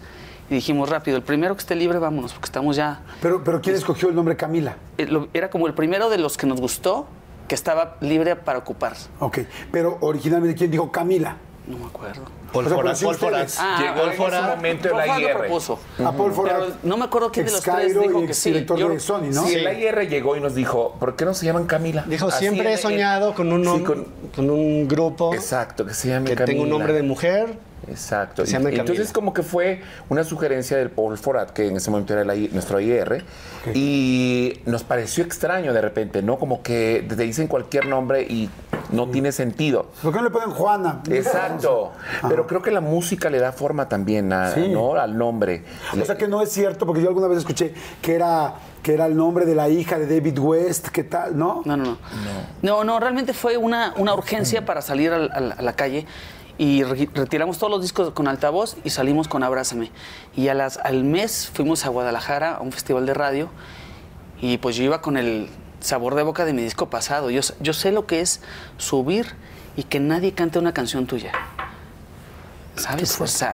S3: y dijimos, rápido, el primero que esté libre, vámonos, porque estamos ya...
S1: Pero, pero ¿quién escogió el nombre Camila?
S3: eh, Era como el primero de los que nos gustó, que estaba libre para ocupar.
S1: Ok. Pero originalmente, ¿quién dijo Camila?
S3: No me acuerdo.
S1: Sí
S4: pólvora.
S1: ustedes.
S3: Ah,
S2: Llegó en ese momento el
S3: Rafa lo
S2: AIR.
S3: propuso.
S1: A Paul Forat.
S3: Pero no me acuerdo quién de los tres dijo
S1: y
S3: que sí.
S1: exdirector
S3: Yo-
S1: de Sony, ¿no?
S2: Sí,
S4: Sí.
S2: el AIR llegó y nos dijo, ¿por qué no se llaman Camila?
S4: Dijo,
S2: Así
S4: siempre
S2: en-
S4: he soñado con un,
S2: con-
S4: con un grupo
S2: Exacto, que se llame
S4: que
S2: Camila.
S4: tenga un nombre de mujer.
S2: Exacto.
S4: Se
S2: entonces como que fue una sugerencia del Paul Forat, que en ese momento era el nuestro IR, y nos pareció extraño de repente, ¿no? Como que te dicen cualquier nombre y no tiene sentido.
S1: ¿Por qué no le ponen Juana?
S2: Exacto. Pero creo que la música le da forma también a-
S1: Sí.
S2: ¿no? al nombre.
S1: O sea que no es cierto, porque yo alguna vez escuché que era, que era el nombre de la hija de David West, ¿qué tal? ¿No?
S3: No, no, no. No, no, realmente fue una, una urgencia para salir al- al- a la calle y re- retiramos todos los discos con altavoz y salimos con Abrázame. Y a las, al mes fuimos a Guadalajara a un festival de radio y pues yo iba con el sabor de boca de mi disco pasado. Yo, yo sé lo que es subir y que nadie cante una canción tuya. ¿Sabes? O sea,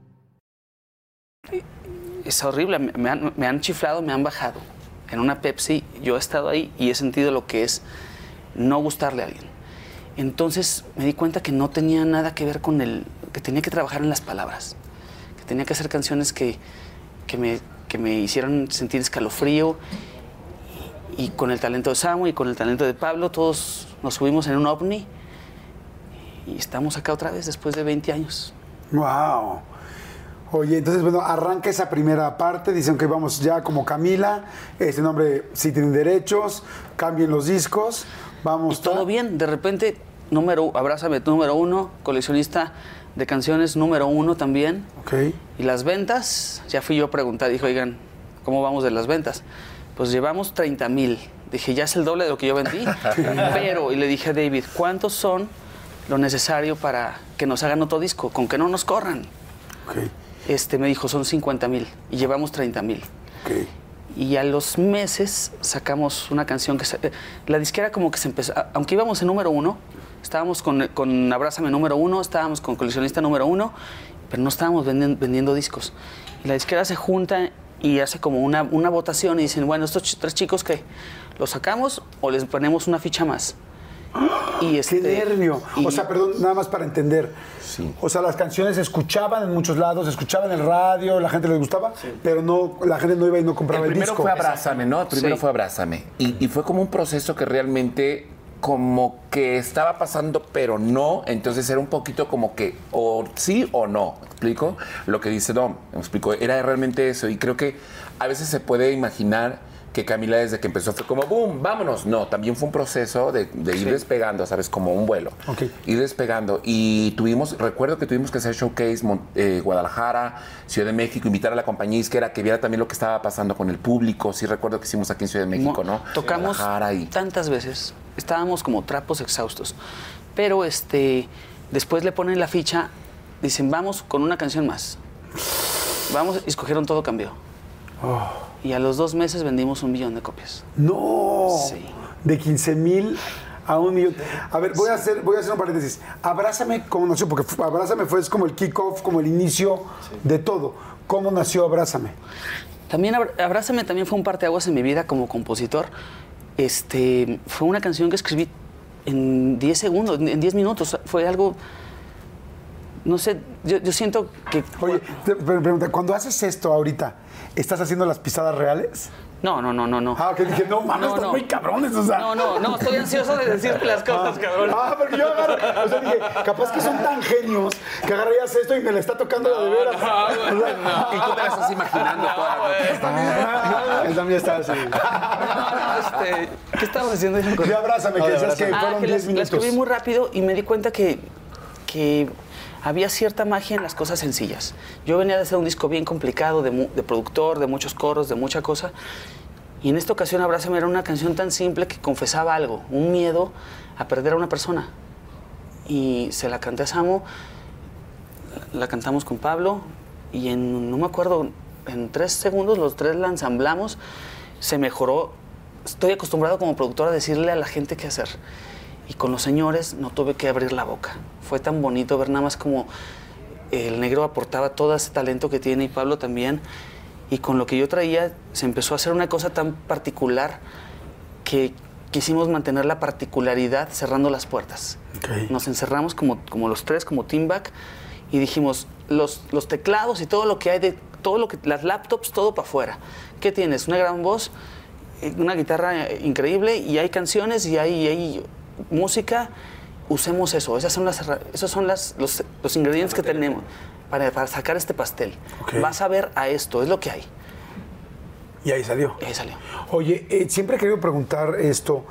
S3: Es horrible. Me han, me han chiflado, me han bajado. En una Pepsi, yo he estado ahí y he sentido lo que es no gustarle a alguien. Entonces me di cuenta que no tenía nada que ver con el. que tenía que trabajar en las palabras. Que tenía que hacer canciones que, que, me, que me hicieran sentir escalofrío. Y con el talento de Samu y con el talento de Pablo, todos nos subimos en un ovni. Y estamos acá otra vez después de 20 años.
S1: Wow. Oye, entonces, bueno, arranca esa primera parte. Dicen que vamos ya como Camila. Este nombre sí tienen derechos. Cambien los discos. Vamos.
S3: Y todo bien, de repente, número, abrázame, número uno, coleccionista de canciones número uno también.
S1: Ok.
S3: Y las ventas, ya fui yo a preguntar, dije, oigan, ¿cómo vamos de las ventas? Pues llevamos 30 mil. Dije, ya es el doble de lo que yo vendí. <laughs> Pero, y le dije a David, ¿cuántos son lo necesario para que nos hagan otro disco, con que no nos corran.
S1: Ok,
S3: Este me dijo, son 50 mil y llevamos 30 mil. Y a los meses sacamos una canción que... eh, la disquera como que se empezó... Aunque íbamos en número uno, estábamos con, con Abrázame número uno, estábamos con Coleccionista número uno, pero no estábamos vendi- vendiendo discos. Y la disquera se junta y hace como una, una votación y dicen, bueno, estos ch- tres chicos, ¿qué? ¿Los sacamos o les ponemos una ficha más? Y
S1: ¡Qué
S3: este,
S1: nervio!
S3: y-
S1: O sea, perdón, nada más para entender. O sea, las canciones se escuchaban en muchos lados, se escuchaban en el radio, la gente les gustaba, pero no, la gente no iba y no compraba
S2: El
S1: el,
S2: primero
S1: disco.
S2: fue Abrázame, ¿no? El primero
S3: Sí.
S2: fue Abrázame. Y, y fue como un proceso que realmente como que estaba pasando, pero no. Entonces era un poquito como que o sí o no. ¿Me explico? Lo que dice Dom, me explico. Era realmente eso. Y creo que a veces se puede imaginar que Camila desde que empezó fue como, boom, vámonos. No, también fue un proceso de, de ir despegando, ¿sabes? Como un vuelo.
S1: Ok.
S2: Ir despegando. Y tuvimos, recuerdo que tuvimos que hacer showcase eh, Guadalajara, Ciudad de México, invitar a la compañía isquera que viera también lo que estaba pasando con el público. Sí recuerdo que hicimos aquí en Ciudad de México, ¿no?
S3: Tocamos
S2: y...
S3: tantas veces. Estábamos como trapos exhaustos. Pero este, después le ponen la ficha, dicen, vamos con una canción más. Vamos, y escogieron todo cambió.
S1: Oh.
S3: Y a los dos meses vendimos un millón de copias.
S1: No,
S3: Sí.
S1: de 15 mil a un millón. A ver, voy a hacer, voy a hacer un paréntesis. Abrázame, ¿cómo nació? Porque Abrázame fue es como el kickoff, como el inicio de todo. ¿Cómo nació Abrázame?
S3: También Abrázame también fue un parteaguas en mi vida como compositor. Este, fue una canción que escribí en 10 segundos, en 10 minutos. Fue algo, no sé, yo, yo siento que...
S1: Oye, te- pregunta, cuando haces esto ahorita, ¿estás haciendo las pisadas reales?
S3: No, no, no, no, no.
S1: Ah, que dije, no, mames,
S3: No,
S1: están
S3: no.
S1: muy cabrones, o sea.
S3: No, no, no, estoy ansioso de decirte las cosas, cabrón.
S1: Ah, porque yo agarro, o sea, dije, capaz que son tan genios que agarrarías esto y me la está tocando la de veras. O sea,
S2: Y tú te la estás imaginando toda la
S4: Él también estaba así.
S3: Este, ¿Qué estabas haciendo?
S1: Ya abrázame, que decías que
S3: Ah,
S1: fueron
S3: que
S1: 10
S3: las, las
S1: minutos.
S3: escribí muy rápido y me di cuenta que, que había cierta magia en las cosas sencillas. Yo venía de hacer un disco bien complicado, de, productor, de muchos coros, de mucha cosa. Y en esta ocasión Abrázame era una canción tan simple que confesaba algo, un miedo a perder a una persona. Y se la canté a Samo, la cantamos con Pablo y en, no me acuerdo, en tres segundos los tres la ensamblamos, se mejoró. Estoy acostumbrado como productor a decirle a la gente qué hacer. Y con los señores no tuve que abrir la boca. Fue tan bonito ver nada más como el negro aportaba todo ese talento que tiene y Pablo también. Y con lo que yo traía se empezó a hacer una cosa tan particular que quisimos mantener la particularidad cerrando las puertas. Nos encerramos como, como los tres, como team back, y dijimos, los, los teclados y todo lo que hay de, todo lo que, las laptops, todo para afuera. ¿Qué tienes? Una gran voz, eh, una guitarra eh, increíble, y hay canciones y hay, hay música. Usemos eso, esas son, las, esos son las, los, los ingredientes que tenemos para, para sacar este pastel.
S1: Ok.
S3: Vas a ver a esto, es lo que hay.
S1: Y ahí salió.
S3: Y ahí salió.
S1: Oye, eh, siempre he querido preguntar esto.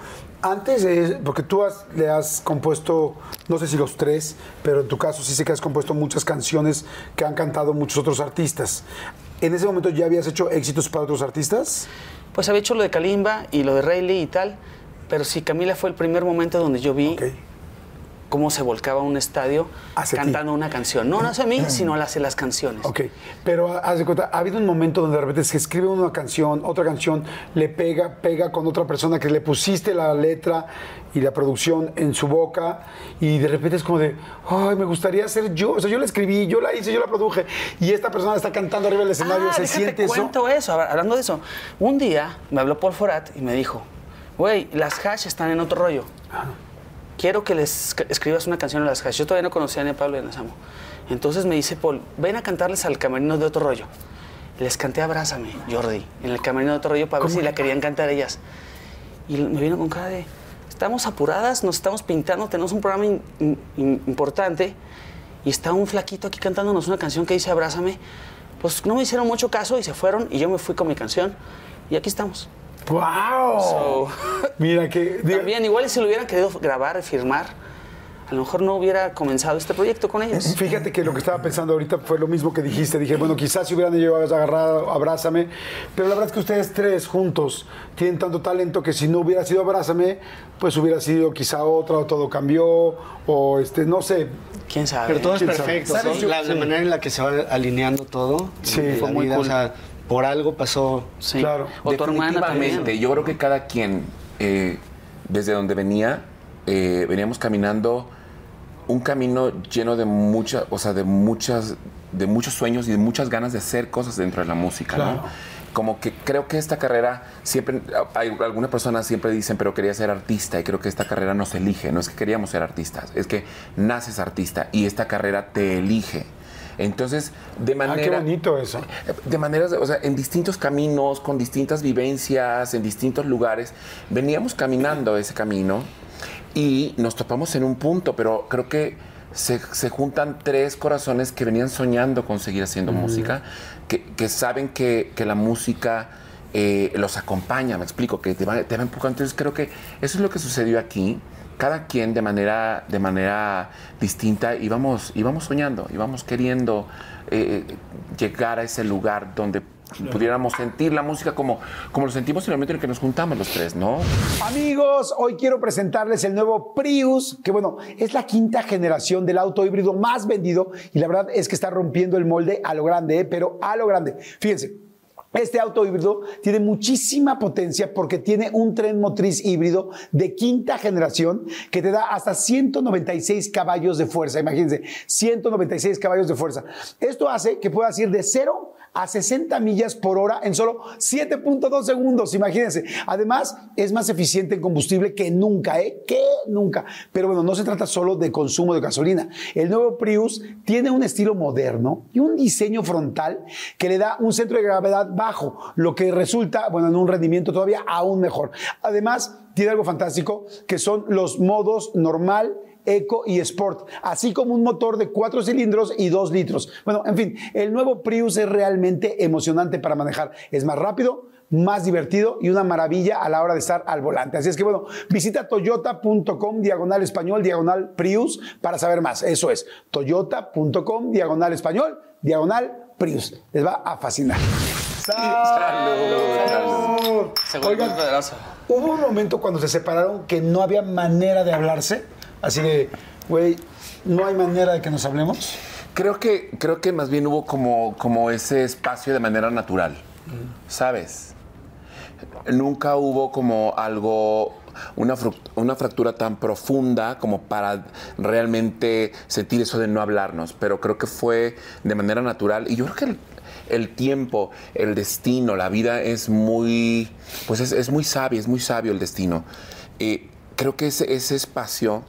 S1: Antes de, porque tú has- le has compuesto, no sé si los tres, pero en tu caso sí sé que has compuesto muchas canciones que han cantado muchos otros artistas. ¿En ese momento ya habías hecho éxitos para otros artistas?
S3: Pues había hecho lo de Kalimba y lo de Rayleigh y tal, pero sí, Camila fue el primer momento donde yo vi cómo se volcaba un estadio
S1: Hacia ti.
S3: cantando una canción. No, no hacia mí, sino hacia las canciones.
S1: Ok, pero haz de cuenta, ha habido un momento donde de repente se escribe una canción, otra canción, le pega, pega con otra persona que le pusiste la letra y la producción en su boca y de repente es como de, ay, me gustaría ser yo, o sea, yo la escribí, yo la hice, yo la produje y esta persona está cantando arriba del escenario,
S3: Ah,
S1: ¿se siente eso?
S3: cuento eso. Hab- Hablando de eso, un día me habló Paul Forat y me dijo, güey, las hash están en otro rollo. Quiero que les escri- escribas una canción a las hash. Yo todavía no conocía ni a Pablo ni a Samo. Entonces me dice Paul, ven a cantarles al camerino de otro rollo. Les canté Abrázame, Jordi, en el camerino de otro rollo para ver si la querían cantar ellas. Y me vino con cara de, estamos apuradas, nos estamos pintando, tenemos un programa in- in- importante y está un flaquito aquí cantándonos una canción que dice Abrázame. Pues no me hicieron mucho caso y se fueron y yo me fui con mi canción y aquí estamos.
S1: ¡Wow!
S3: So-
S1: Mira que... diga-
S3: También, igual si lo hubieran querido grabar firmar, a lo mejor no hubiera comenzado este proyecto con ellos. <laughs>
S1: Fíjate que lo que estaba pensando ahorita fue lo mismo que dijiste. Dije, bueno, quizás si hubieran llevado agarrado Abrázame, pero la verdad es que ustedes tres juntos tienen tanto talento que si no hubiera sido Abrázame, pues hubiera sido quizá otra o todo cambió o este, no sé.
S3: ¿Quién sabe?
S4: Pero todo es perfecto.
S1: ¿Sabes?
S4: La, manera en la que se va alineando todo.
S1: Sí,
S4: en
S1: fue
S4: la
S3: muy
S4: vida,
S3: cool.
S4: O sea, por algo pasó.
S3: Sí.
S1: Claro.
S3: O tu hermana también.
S2: Yo creo que cada quien, eh, desde donde venía, eh, veníamos caminando un camino lleno de muchas, o sea, de muchas, de muchos sueños y de muchas ganas de hacer cosas dentro de la música,
S1: Claro.
S2: ¿no? Como que creo que esta carrera siempre, hay algunas personas siempre dicen, pero quería ser artista y creo que esta carrera nos elige, no es que queríamos ser artistas, es que naces artista y esta carrera te elige. Entonces, de
S1: Ah,
S2: manera...
S1: qué bonito eso.
S2: De maneras, o sea, en distintos caminos, con distintas vivencias, en distintos lugares, veníamos caminando ese camino y nos topamos en un punto, pero creo que se, se juntan tres corazones que venían soñando con seguir haciendo música, que, saben que, que la música eh, los acompaña, me explico, que te va, te va empujando. Entonces creo que eso es lo que sucedió aquí. Cada quien de manera, de manera distinta íbamos, íbamos soñando, íbamos queriendo eh, llegar a ese lugar donde pudiéramos sentir la música como, como lo sentimos en el momento en el que nos juntamos los tres, ¿no?
S1: Amigos, hoy quiero presentarles el nuevo Prius, que bueno, es la quinta generación del auto híbrido más vendido y la verdad es que está rompiendo el molde a lo grande, ¿eh? pero a lo grande. Fíjense. Este auto híbrido tiene muchísima potencia porque tiene un tren motriz híbrido de quinta generación que te da hasta 196 caballos de fuerza. Imagínense, 196 caballos de fuerza. Esto hace que puedas ir de 0 a 60 millas por hora en solo 7.2 segundos. Imagínense. Además, es más eficiente en combustible que nunca, ¿eh? Que nunca. Pero bueno, no se trata solo de consumo de gasolina. El nuevo Prius tiene un estilo moderno y un diseño frontal que le da un centro de gravedad bajo, lo que resulta, bueno, en un rendimiento todavía aún mejor. Además, tiene algo fantástico que son los modos normal, Eco y Sport, así como un motor de cuatro cilindros y dos litros. Bueno, en fin, el nuevo Prius es realmente emocionante para manejar. Es más rápido, más divertido y una maravilla a la hora de estar al volante. Así es que bueno, visita toyota.com diagonal español diagonal Prius para saber más. Eso es, toyota.com diagonal español diagonal Prius. Les va a fascinar. ¡Salud! Oigan, hubo un momento cuando se separaron que no había manera de hablarse. Así de, güey, no hay manera de que nos hablemos.
S2: Creo que, creo que más bien hubo como, como ese espacio de manera natural, ¿sabes? Nunca hubo como algo, una, una fractura tan profunda como para realmente sentir eso de no hablarnos, pero creo que fue de manera natural y yo creo que el, el tiempo, el destino, la vida es muy, pues es, es muy sabio, es muy sabio el destino. Eh, creo que ese, ese espacio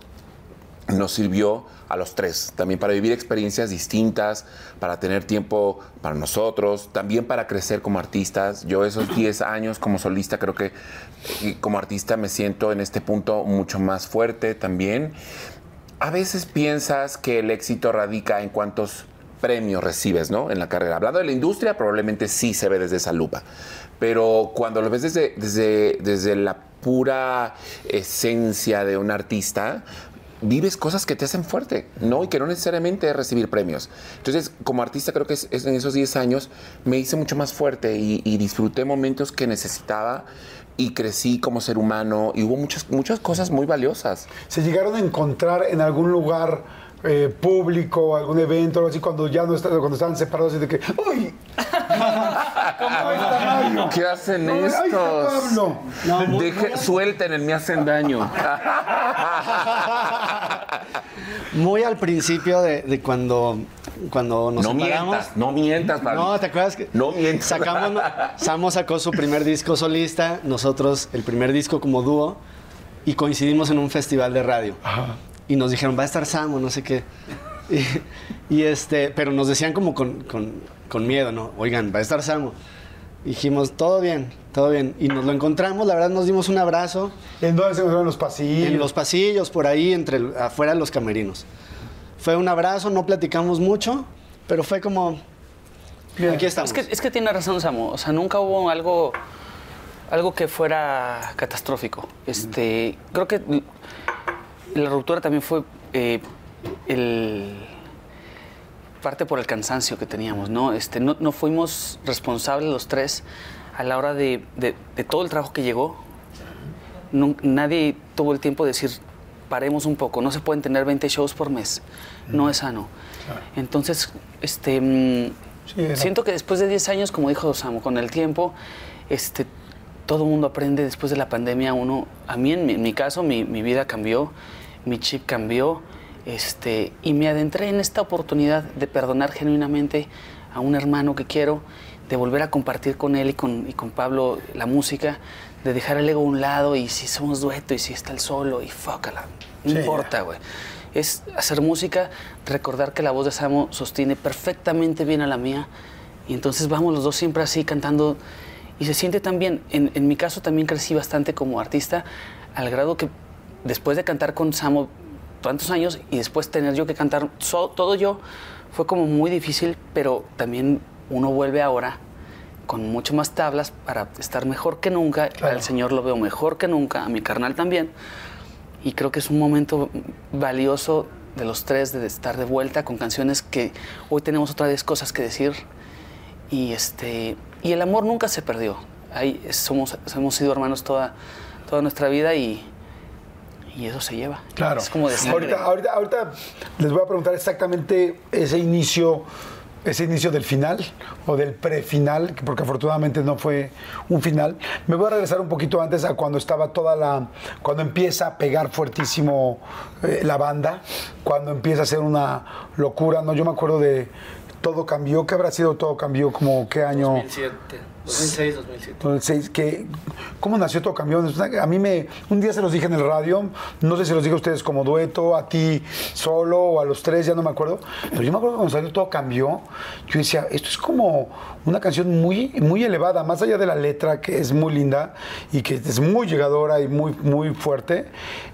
S2: nos sirvió a los tres, también para vivir experiencias distintas, para tener tiempo para nosotros, también para crecer como artistas. Yo esos 10 años como solista creo que como artista me siento en este punto mucho más fuerte también. A veces piensas que el éxito radica en cuántos premios recibes, ¿no? En la carrera. Hablando de la industria, probablemente sí se ve desde esa lupa. Pero cuando lo ves desde, desde, desde la pura esencia de un artista, vives cosas que te hacen fuerte, ¿no? Y que no necesariamente es recibir premios. Entonces, como artista, creo que en esos 10 años me hice mucho más fuerte y, y disfruté momentos que necesitaba y crecí como ser humano y hubo muchas, muchas cosas muy valiosas.
S1: ¿Se llegaron a encontrar en algún lugar eh, público, algún evento, algo así, cuando ya no estaban, cuando estaban separados y de que, ¡uy! <laughs> ¿Cómo está Mario?
S2: ¿Qué hacen
S1: No, ahí está
S2: estos?
S1: Pablo.
S2: Deje- suelten, me hacen daño. <laughs>
S4: Muy al principio de, de cuando, cuando nos
S2: no
S4: separamos.
S2: mientas, no mientas, Pablo.
S4: No, ¿te acuerdas que?
S2: No mientas.
S4: Sacamos, Samo sacó su primer disco solista, nosotros el primer disco como dúo, y coincidimos en un festival de radio. Y nos dijeron, va a estar Samo, no sé qué. <laughs> Y, y este, pero nos decían como con, con- con miedo, ¿no? Oigan, va a estar Samo. Dijimos, todo bien, todo bien. Y nos lo encontramos, la verdad nos dimos un abrazo
S1: ¿En dónde se encontraron los pasillos?
S4: en los pasillos, por ahí, entre afuera de los camerinos. Fue un abrazo, no platicamos mucho, pero fue como, aquí estamos.
S3: Es que, es que tiene razón, Samu. O sea, nunca hubo algo, algo que fuera catastrófico. Este, creo que la ruptura también fue eh, el parte por el cansancio que teníamos, ¿no? Este, no, no fuimos responsables los tres a la hora de, de- de todo el trabajo que llegó. No- nadie tuvo el tiempo de decir, paremos un poco, no se pueden tener 20 shows por mes, no es sano. Entonces, este, mm,
S1: Sí,
S3: siento que después de 10 años, como dijo Samu, con el tiempo, este, todo el mundo aprende después de la pandemia. Uno, a mí, en mi, en mi caso, mi, mi vida cambió, mi chip cambió, este, y me adentré en esta oportunidad de perdonar genuinamente a un hermano que quiero, de volver a compartir con él y con, y con Pablo la música, de dejar el ego a un lado y si somos dueto y si está el solo y fócala, no
S1: Sí.
S3: importa, güey. Es hacer música, recordar que la voz de Samo sostiene perfectamente bien a la mía y entonces vamos los dos siempre así cantando y se siente tan bien. En, en mi caso también crecí bastante como artista al grado que después de cantar con Samo tantos años y después tener yo que cantar so- todo yo, fue como muy difícil, pero también uno vuelve ahora con mucho más tablas para estar mejor que nunca. Al Señor lo veo mejor que nunca, a mi carnal también. Y creo que es un momento valioso de los tres de estar de vuelta con canciones que hoy tenemos otra vez cosas que decir. Y, este, y el amor nunca se perdió. Ahí somos, hemos sido hermanos toda, toda nuestra vida y, y eso se lleva.
S1: Claro.
S3: Es como de sangre.
S1: ahorita, ahorita, ahorita les voy a preguntar exactamente ese inicio, ese inicio del final o del prefinal, que- porque afortunadamente no fue un final. Me voy a regresar un poquito antes a cuando estaba toda la, cuando empieza a pegar fuertísimo eh, la banda, cuando empieza a ser una locura. No, yo me acuerdo de todo cambió. ¿Qué habrá sido todo cambió? Como qué año?
S4: 2007, 2006, 2007.
S1: Entonces, que, ¿cómo nació Todo una- A mí me, un día se los dije en el radio, no sé si los dije a ustedes como dueto, a ti solo o a los tres, ya no me acuerdo, pero yo me acuerdo que cuando salió Todo Cambió, yo decía, esto es como una canción muy, muy elevada, más allá de la letra, que es muy linda y que es muy llegadora y muy, muy fuerte,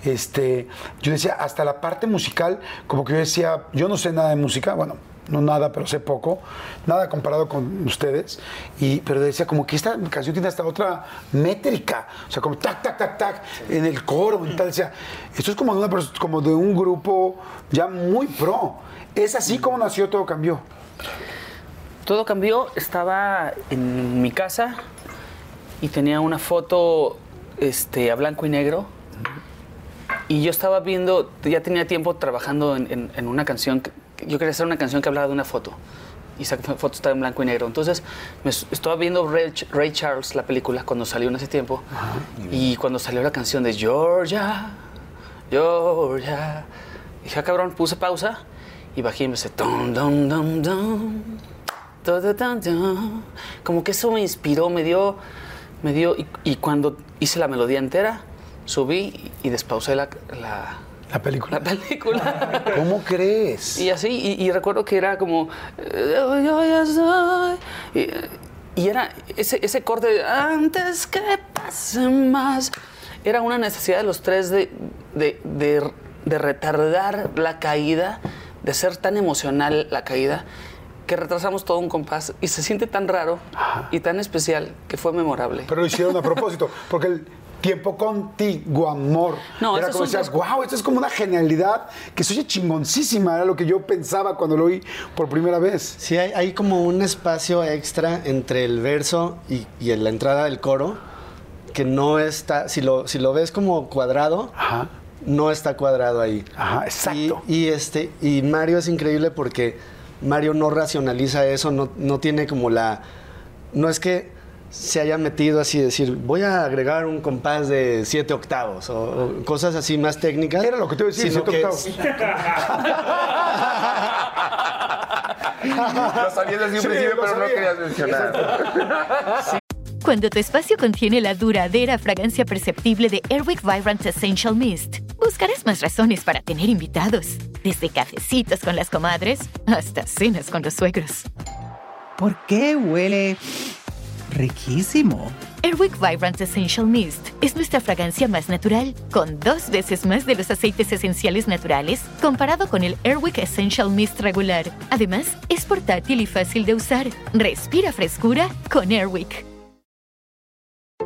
S1: este, yo decía, hasta la parte musical, como que yo decía, yo no sé nada de música, bueno, no nada, pero sé poco, nada comparado con ustedes, y, pero decía como que esta canción tiene hasta otra métrica, o sea, como tac, tac, tac, tac, en el coro, y tal, decía, esto es como de, una, como de un grupo ya muy pro, es así como nació Todo Cambió.
S3: Todo cambió, estaba en mi casa y tenía una foto este, a blanco y negro. Y yo estaba viendo, ya tenía tiempo trabajando en, en- en una canción, yo quería hacer una canción que hablaba de una foto. Y esa foto estaba en blanco y negro. Entonces, me estaba viendo Ray, Ch- Ray Charles, la película, cuando salió en ese tiempo. Y cuando salió la canción de Georgia, Georgia. Dije, ah, cabrón, puse pausa y bajé y empecé. Dum, dum, dum, dum. Ta. Como que eso me inspiró, me dio, me dio, y, y cuando hice la melodía entera, subí y despausé la, la,
S1: La película.
S3: la película. <laughs>
S1: ¿Cómo crees?
S3: Y así, y, y recuerdo que era como. eh. Y, y era ese, ese corte de antes que pase más. Era una necesidad de los tres de, de, de- de retardar la caída, de ser tan emocional la caída, que retrasamos todo un compás y se siente tan raro y tan especial que fue memorable.
S1: Pero lo hicieron a propósito, porque el tiempo contigo, amor.
S3: No,
S1: era como
S3: son
S1: decías,
S3: tres-
S1: wow, esto es como una genialidad que se oye chingoncísima, era lo que yo pensaba cuando lo oí por primera vez.
S4: Sí, hay, hay como un espacio extra entre el verso y, y en la entrada del coro que no está, si lo, si lo ves como cuadrado,
S1: Ajá.
S4: no está cuadrado ahí.
S1: Ajá, exacto.
S4: Y, y este, y Mario es increíble porque Mario no racionaliza eso, no, no tiene como la. No es que se haya metido así, decir, voy a agregar un compás de siete octavos o, o cosas así más técnicas.
S1: Era lo que te iba a decir, siete
S4: que-
S1: octavos. <laughs>
S2: Lo sabías desde un
S1: Sí,
S2: principio, pero no querías mencionar.
S5: Cuando tu espacio contiene la duradera fragancia perceptible de Airwick Vibrant Essential Mist, buscarás más razones para tener invitados, desde cafecitos con las comadres hasta cenas con los suegros.
S6: ¿Por qué huele riquísimo?
S5: Airwick Vibrant Essential Mist es nuestra fragancia más natural, con dos veces más de los aceites esenciales naturales comparado con el Airwick Essential Mist regular. Además, es portátil y fácil de usar. Respira frescura con Airwick.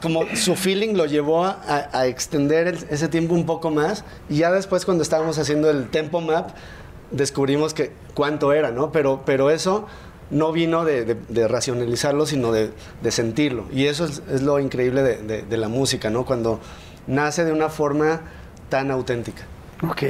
S4: Como su feeling lo llevó a, extender ese tiempo un poco más y ya después cuando estábamos haciendo el tempo map descubrimos que cuánto era, ¿no? Pero, pero eso no vino de, racionalizarlo, sino de, sentirlo. Y eso es, lo increíble de la música, ¿no? Cuando nace de una forma tan auténtica.
S1: Ok.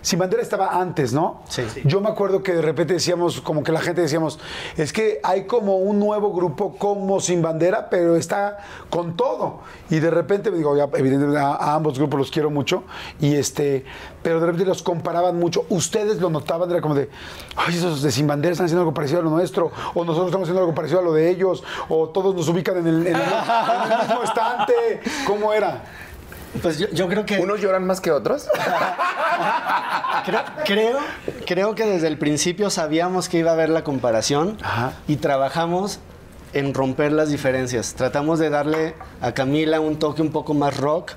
S1: Sin bandera estaba antes, ¿no?
S4: Sí.
S1: Yo me acuerdo que de repente decíamos, como que la gente decíamos, es que hay como un nuevo grupo como Sin Bandera, pero está con todo. Y de repente, digo, ya, evidentemente a, a ambos grupos los quiero mucho, y este, pero de repente los comparaban mucho. Ustedes lo notaban, era como de, ay, esos de Sin Bandera están haciendo algo parecido a lo nuestro, o nosotros estamos haciendo algo parecido a lo de ellos, o todos nos ubican en el, en el- en el mismo estante. ¿Cómo era?
S4: Pues yo, yo creo que...
S2: ¿Unos lloran más que otros? <laughs>
S4: Creo, creo, creo que desde el principio sabíamos que iba a haber la comparación
S1: Ajá.
S4: y trabajamos en romper las diferencias. Tratamos de darle a Camila un toque un poco más rock,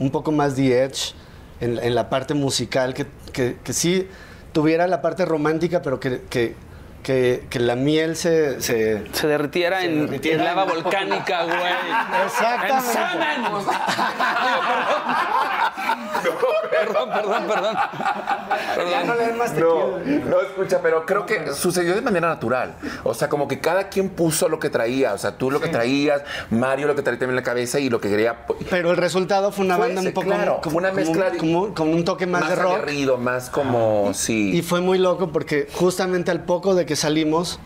S4: un poco más The Edge en, en la parte musical, que, que- que sí tuviera la parte romántica, pero que, que- que- que la miel se... se-
S3: Se derritiera, en,
S4: derritiera
S3: en lava
S4: en-
S3: volcánica, güey.
S4: Exactamente.
S3: ¡En semen! perdón, perdón, perdón.
S4: Ya no le den más
S2: No, no escucha, pero creo que sucedió de manera natural. O sea, como que cada quien puso lo que traía. O sea, tú lo que traías, Mario lo que traía también en la cabeza y lo que quería.
S4: Pero el resultado fue una
S2: Fue
S4: banda
S2: ese,
S4: un poco...
S2: claro,
S4: como,
S2: una mezcla
S4: como- con un toque más,
S2: Más
S4: de rock.
S2: aguerrido, más como. Sí.
S4: Y fue muy loco porque justamente al poco de que salimos,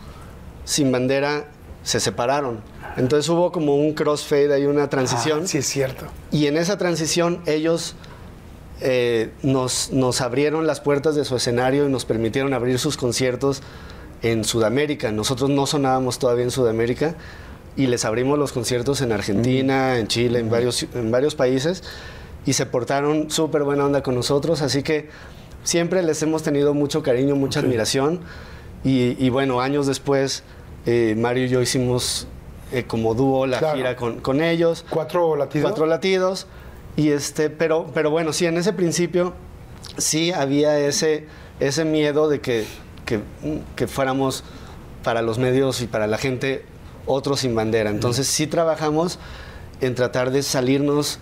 S4: Sin Bandera se separaron. Entonces hubo como un crossfade, hay una transición.
S1: Ah, sí, es cierto.
S4: Y en esa transición ellos eh, nos, nos abrieron las puertas de su escenario y nos permitieron abrir sus conciertos en Sudamérica. Nosotros no sonábamos todavía en Sudamérica y les abrimos los conciertos en Argentina, en Chile, en varios, en varios países y se portaron súper buena onda con nosotros. Así que siempre les hemos tenido mucho cariño, mucha admiración. Y, y bueno, años después, eh, Mario y yo hicimos eh, como dúo la
S1: Claro.
S4: gira con, con ellos.
S1: ¿Cuatro latidos?
S4: Cuatro latidos. Y este, pero, pero bueno, sí, en ese principio sí había ese, ese miedo de que, que, que fuéramos para los medios y para la gente otros sin bandera. Entonces sí trabajamos en tratar de salirnos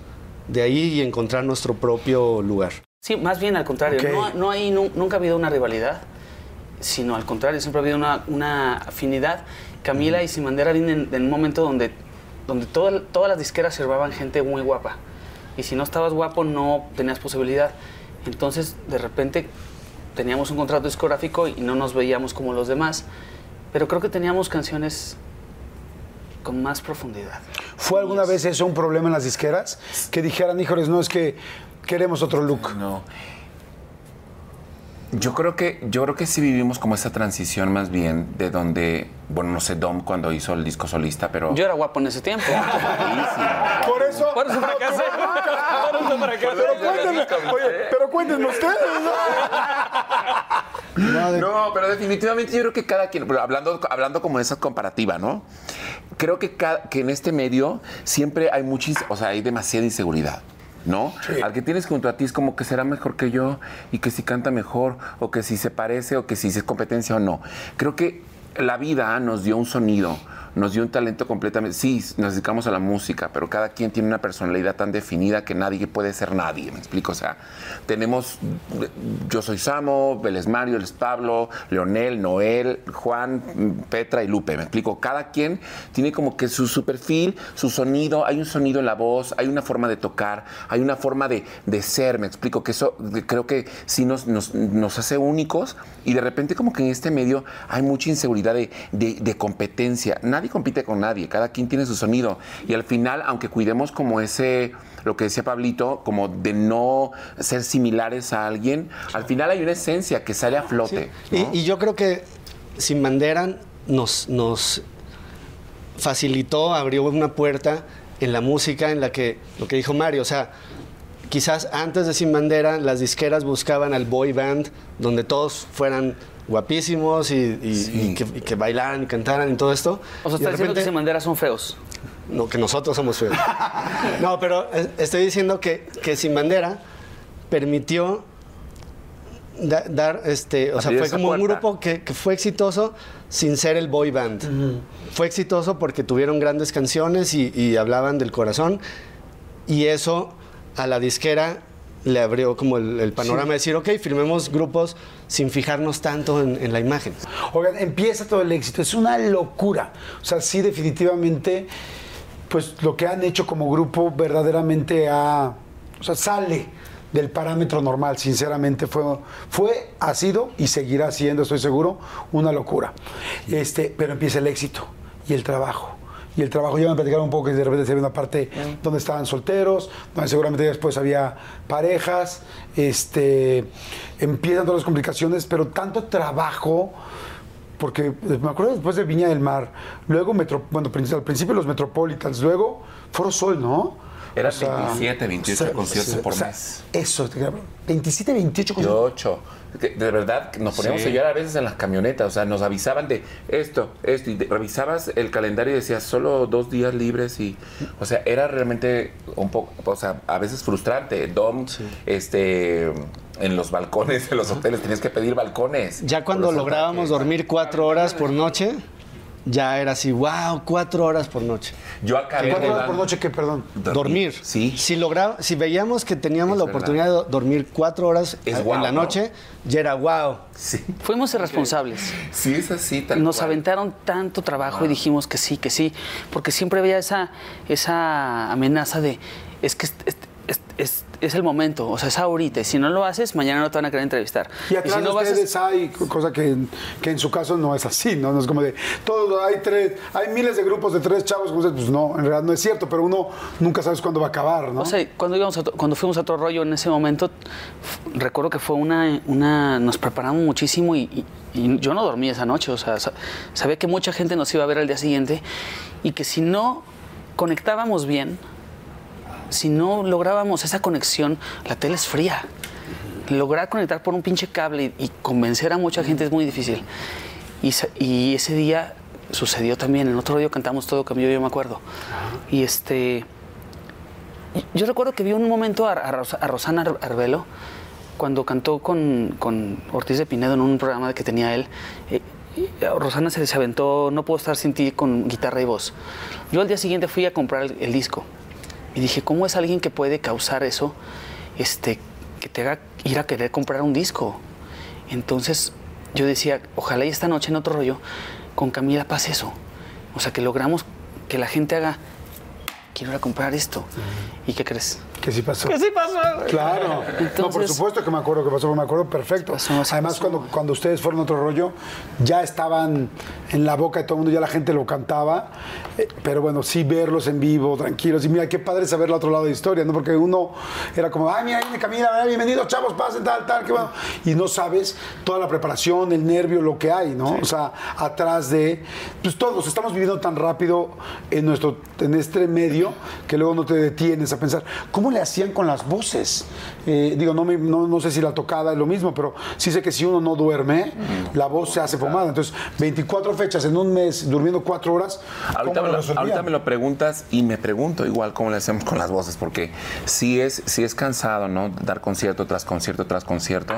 S4: de ahí y encontrar nuestro propio lugar.
S3: Sí, más bien al contrario. No, no hay, nu- nunca ha habido una rivalidad, sino al contrario, siempre ha habido una, una afinidad. Camila y Sin Bandera vienen en un momento donde, donde toda- todas las disqueras sirvaban gente muy guapa. Y si no estabas guapo, no tenías posibilidad. Entonces, de repente, teníamos un contrato discográfico y no nos veíamos como los demás. Pero creo que teníamos canciones con más profundidad.
S1: ¿Fue alguna vez eso un problema en las disqueras? Que dijeran, híjoles, no, es que queremos otro look.
S2: No. Yo creo que yo creo que sí vivimos como esa transición más bien de donde, bueno, no sé, Dom cuando hizo el disco solista, pero
S3: Yo era guapo en ese tiempo.
S1: Por eso.
S3: Por eso fracasé. Por eso fracasé.
S1: Pero cuéntenme, oye, pero cuéntenme ustedes. ¿no?
S2: No, pero definitivamente yo creo que cada quien, hablando, hablando como de esa comparativa, ¿no? Creo que, cada- que en este medio siempre hay mucha, inse- o sea, hay demasiada inseguridad. ¿No? Al que tienes junto a ti es como que será mejor que yo y que si canta mejor o que si se parece o que si es competencia o no. Creo que la vida nos dio un sonido, nos dio un talento completamente. Sí, nos dedicamos a la música, pero cada quien tiene una personalidad tan definida que nadie puede ser nadie. ¿Me explico? O sea, tenemos. Yo soy Samo, Vélez Mario, él es Pablo, Leonel, Noel, Juan, Petra y Lupe. ¿Me explico? Cada quien tiene como que su, perfil, su sonido. Hay un sonido en la voz, hay una forma de tocar, hay una forma de, de ser. Me explico que eso creo que sí nos, nos, nos hace únicos y de repente, como que en este medio hay mucha inseguridad de, de- competencia. Compite con nadie, cada quien tiene su sonido. Y al final, aunque cuidemos como ese, lo que decía Pablito, como de no ser similares a alguien, al final hay una esencia que sale a flote. ¿no?
S4: Y, y yo creo que Sin Bandera nos, nos facilitó, abrió una puerta en la música en la que, lo que dijo Mario, o sea, quizás antes de Sin Bandera las disqueras buscaban al boy band donde todos fueran guapísimos y, y- y que, y que bailaran y cantaran y todo esto.
S3: O sea,
S4: Y de
S3: está diciendo que sin bandera son feos.
S4: no, que nosotros somos feos. No, pero estoy diciendo que, que Sin Bandera permitió da- dar, este, o sea, fue como un grupo que, que fue exitoso sin ser el boy band. Fue exitoso porque tuvieron grandes canciones y, y hablaban del corazón y eso a la disquera le abrió como el, el panorama de decir, ok, firmemos grupos sin fijarnos tanto en, en la imagen.
S1: Oigan, empieza todo el éxito. Es una locura. O sea, sí, definitivamente, pues lo que han hecho como grupo verdaderamente ha. O sea, sale del parámetro normal, sinceramente. Fue, fue, ha sido y seguirá siendo, estoy seguro, una locura. Este, pero empieza el éxito y el trabajo. Y el trabajo, ya me platicaron un poco que de repente se ve una parte donde estaban solteros, donde seguramente después había parejas, este, empiezan todas las complicaciones, pero tanto trabajo, porque me acuerdo después de Viña del Mar, luego, metro, bueno, al principio los Metropolitans, luego Foro Sol, ¿no?
S2: Eran 27, 28 conciertos por mes.
S1: Eso, 27, 28
S2: Y
S1: conciertos.
S2: De, verdad, nos poníamos
S4: Sí.
S2: a llorar a veces en las camionetas. O sea, nos avisaban de esto, esto. Y revisabas el calendario y decías solo dos días libres. y O sea, era realmente un poco, o sea, a veces frustrante. Dom, este. En los balcones de los hoteles tenías que pedir balcones.
S4: Ya cuando lográbamos dormir cuatro horas por noche, ya era así, wow, cuatro horas por noche.
S2: Yo acabé
S1: ¿Cuatro
S2: de
S1: horas por noche que, perdón?
S4: Dormir.
S2: Sí.
S4: Si, logra, si veíamos que teníamos
S2: Es
S4: la
S2: verdad.
S4: oportunidad de do- dormir cuatro horas
S2: Es
S4: en la
S2: ¿no?
S4: noche, ya era wow.
S2: Sí.
S3: Fuimos irresponsables.
S2: Sí, es así. tal
S3: Nos
S2: cual.
S3: aventaron tanto trabajo y dijimos que sí, que sí, porque siempre había esa, esa amenaza de, es que es, es- el momento, o sea, es ahorita, y si no lo haces, mañana no te van a querer entrevistar.
S1: Y atrás
S3: si no a-
S1: ustedes hay cosa que, que en su caso no es así, ¿no? No es como de, todo, hay tres, hay miles de grupos de tres chavos, pues no, en realidad no es cierto, pero uno nunca sabes cuándo va a acabar, ¿no?
S3: O sea, cuando, íbamos a to- cuando fuimos a otro rollo en ese momento, recuerdo que fue una, una nos preparamos muchísimo y, y- y yo no dormí esa noche, o sea, sa- sabía que mucha gente nos iba a ver al día siguiente y que si no conectábamos bien, si no lográbamos esa conexión, la tele es fría. Lograr conectar por un pinche cable y, y convencer a mucha gente es muy difícil. Y, ese día sucedió también, en otro rollo cantamos todo cambió, yo me acuerdo. Y este... Yo recuerdo que vi un momento a, a Rosa- a Rosana Ar- Arbelo cuando cantó con, con Ortiz de Pinedo en un programa que tenía él. eh, Rosana se se aventó No puedo estar sin ti con guitarra y voz. Yo al día siguiente fui a comprar el, el disco y dije, ¿cómo es alguien que puede causar eso? Este, que te haga ir a querer comprar un disco. Entonces yo decía, ojalá y esta noche en otro rollo con Camila pase eso. O sea, que logramos que la gente haga, quiero ir a comprar esto. ¿Y qué crees?
S1: Que sí pasó.
S3: Que sí pasó.
S1: Claro. no, por supuesto que me acuerdo que pasó, me acuerdo perfecto.
S3: pasó, sí
S1: Además,
S3: pasó.
S1: Cuando, cuando ustedes fueron a otro rollo, ya estaban en la boca de todo el mundo, ya la gente lo cantaba. Eh, pero bueno, sí verlos en vivo, tranquilos. Y mira, qué padre saber el otro lado de la historia, ¿no? Porque uno era como, ay, mira, ahí viene Camila, ay, bienvenidos, chavos, pasen, tal, tal, qué bueno. Y no sabes toda la preparación, el nervio, lo que hay, ¿no? O sea, atrás de. Pues todos estamos viviendo tan rápido en, nuestro, en este medio que luego no te detienes a pensar, ¿cómo le hacían con las voces? Eh, digo, no, me- no, no sé si la tocada es lo mismo, pero sí sé que si uno no duerme, la voz se hace pomada. Entonces, 24 fechas en un mes, durmiendo 4 horas.
S2: Ahorita
S1: ¿cómo
S2: me,
S1: lo
S2: ahorita me lo preguntas y me pregunto igual cómo le hacemos con las voces, porque sí es, sí es cansado, ¿no? Dar concierto tras concierto tras concierto.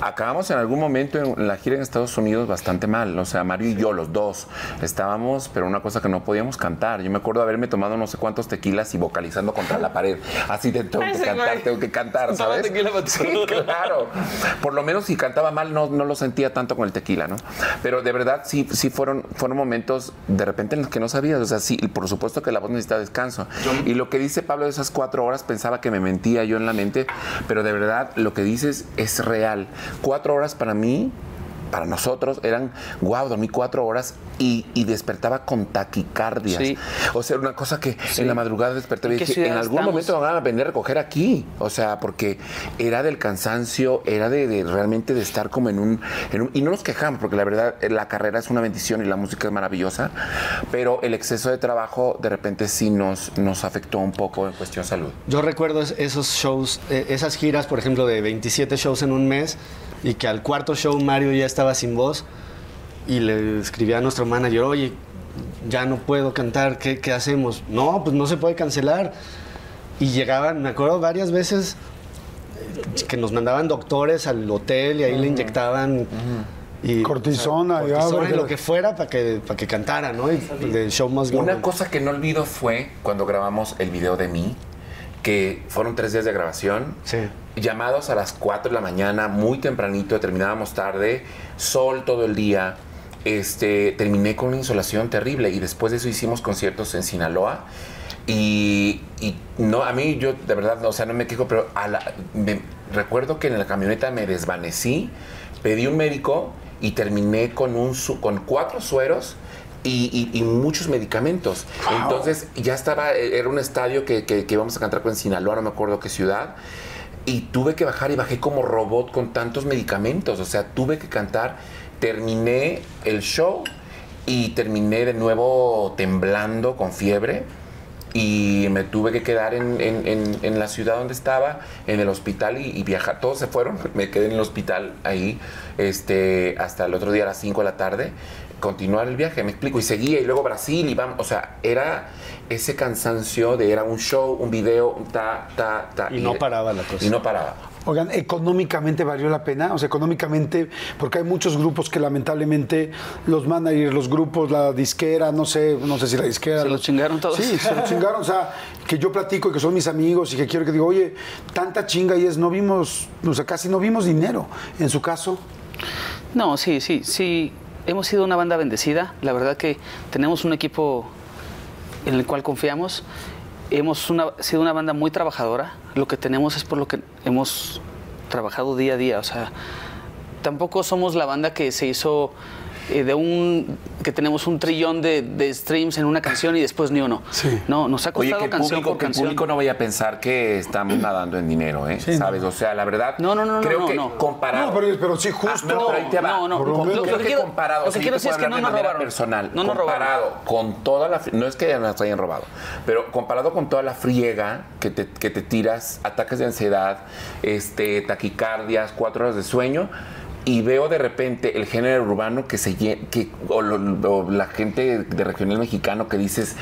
S2: Acabamos en algún momento en la gira en Estados Unidos bastante mal, o sea, Mario y yo, los dos, estábamos, pero una cosa que no podíamos cantar. Yo me acuerdo haberme tomado no sé cuántos tequilas y vocalizando contra la pared. Así de tengo que cantar,
S3: güey.
S2: tengo que cantar, ¿sabes?
S3: tequila <laughs>
S2: Sí, claro. Por lo menos si cantaba mal no, no lo sentía tanto con el tequila, ¿no? Pero de verdad sí, sí fueron, fueron momentos de repente en los que no sabías. O sea, sí, por supuesto que la voz necesita descanso. Y lo que dice Pablo de esas cuatro horas pensaba que me mentía yo en la mente, pero de verdad lo que dices es real. Cuatro horas para mí para nosotros eran, wow, dormí cuatro horas y, y despertaba con taquicardias.
S3: Sí.
S2: O sea, una cosa que en la madrugada despertaba y
S3: ¿En qué
S2: dije, en algún
S3: estamos?
S2: momento me van a venir a recoger aquí. O sea, porque era del cansancio, era de, de realmente de estar como en un, en un- Y no nos quejamos, porque la verdad, eh, la carrera es una bendición y la música es maravillosa, pero el exceso de trabajo de repente sí nos, nos afectó un poco en cuestión salud.
S4: Yo recuerdo es- esos shows, eh, esas giras, por ejemplo, de 27 shows en un mes y que al cuarto show Mario ya estaba sin voz y le escribía a nuestro manager, oye, ya no puedo cantar, ¿qué, qué hacemos? No, pues no se puede cancelar. Y llegaban, me acuerdo varias veces eh, que nos mandaban doctores al hotel y ahí le inyectaban y,
S1: Cortisona, ya,
S4: cortisona y
S1: porque-
S4: lo que fuera para que, para que cantara, ¿no? Y el show must go
S2: Una cosa que no olvido fue cuando grabamos el video de mí, que fueron tres días de grabación.
S4: Sí.
S2: Llamados a las 4 de la mañana, muy tempranito, terminábamos tarde, sol todo el día. Este, terminé con una insolación terrible y después de eso hicimos conciertos en Sinaloa. Y, y no, a mí yo de verdad, no, o sea, no me quejo, pero a la- me- recuerdo que en la camioneta me desvanecí, pedí un médico y terminé con, un, con cuatro sueros y, y- y muchos medicamentos. Entonces ya estaba, era un estadio que, que, que íbamos a cantar con Sinaloa, no me acuerdo qué ciudad. Y tuve que bajar y bajé como robot con tantos medicamentos. O sea, tuve que cantar. Terminé el show y terminé de nuevo temblando con fiebre. Y me tuve que quedar en, en- en- en la ciudad donde estaba, en el hospital y, y viajar. Todos se fueron, <laughs> me quedé en el hospital ahí este, hasta el otro día a las 5 de la tarde. Continuar el viaje, me explico. Y seguía, y luego Brasil, y vamos. O sea, era ese cansancio de era un show, un video, un ta, ta, ta.
S4: Y no paraba la cosa.
S2: Y no paraba.
S1: Oigan, económicamente valió la pena, o sea, económicamente, porque hay muchos grupos que lamentablemente los managers, los grupos, la disquera, no sé, no sé si la disquera.
S3: Se lo
S1: los-
S3: chingaron todos.
S1: Sí, se lo chingaron, o sea, que yo platico y que son mis amigos y que quiero que digo, oye, tanta chinga y es, no vimos, o sea, casi no vimos dinero. En su caso,
S3: No, sí, sí, sí. Hemos sido una banda bendecida. La verdad que tenemos un equipo en el cual confiamos. Hemos sido una banda muy trabajadora. Lo que tenemos es por lo que hemos trabajado día a día. O sea, tampoco somos la banda que se hizo eh, de un que tenemos un trillón de, de streams en una canción y después ni uno.
S1: Sí.
S3: No, nos ha
S2: Oye,
S3: costado
S2: que el,
S3: canción
S2: público,
S3: por
S2: que el
S3: canción.
S2: público no vaya a pensar que estamos nadando en dinero, ¿eh?
S1: Sí,
S2: ¿Sabes? O sea, la verdad.
S3: No, no, no, no,
S2: Creo
S3: no,
S2: que
S3: no.
S2: comparado.
S1: No, pero- pero sí, justo-
S2: Ah, no, pero ahí te va.
S3: No, no,
S1: lo
S3: Lo
S2: creo
S3: que
S2: que
S3: quiero-
S2: comparado.
S3: lo que quiero
S2: te
S3: decir es
S2: puedo
S3: que
S2: hablar
S3: no
S2: de
S3: nos
S2: manera
S3: robaron.
S2: personal.
S3: No nos
S2: comparado con toda la. No es que nos hayan robado, pero comparado con toda la friega que te, que te tiras, ataques de ansiedad, este, taquicardias, cuatro horas de sueño. Y veo de repente el género urbano que se que o, lo- o la gente de regional mexicano que dices,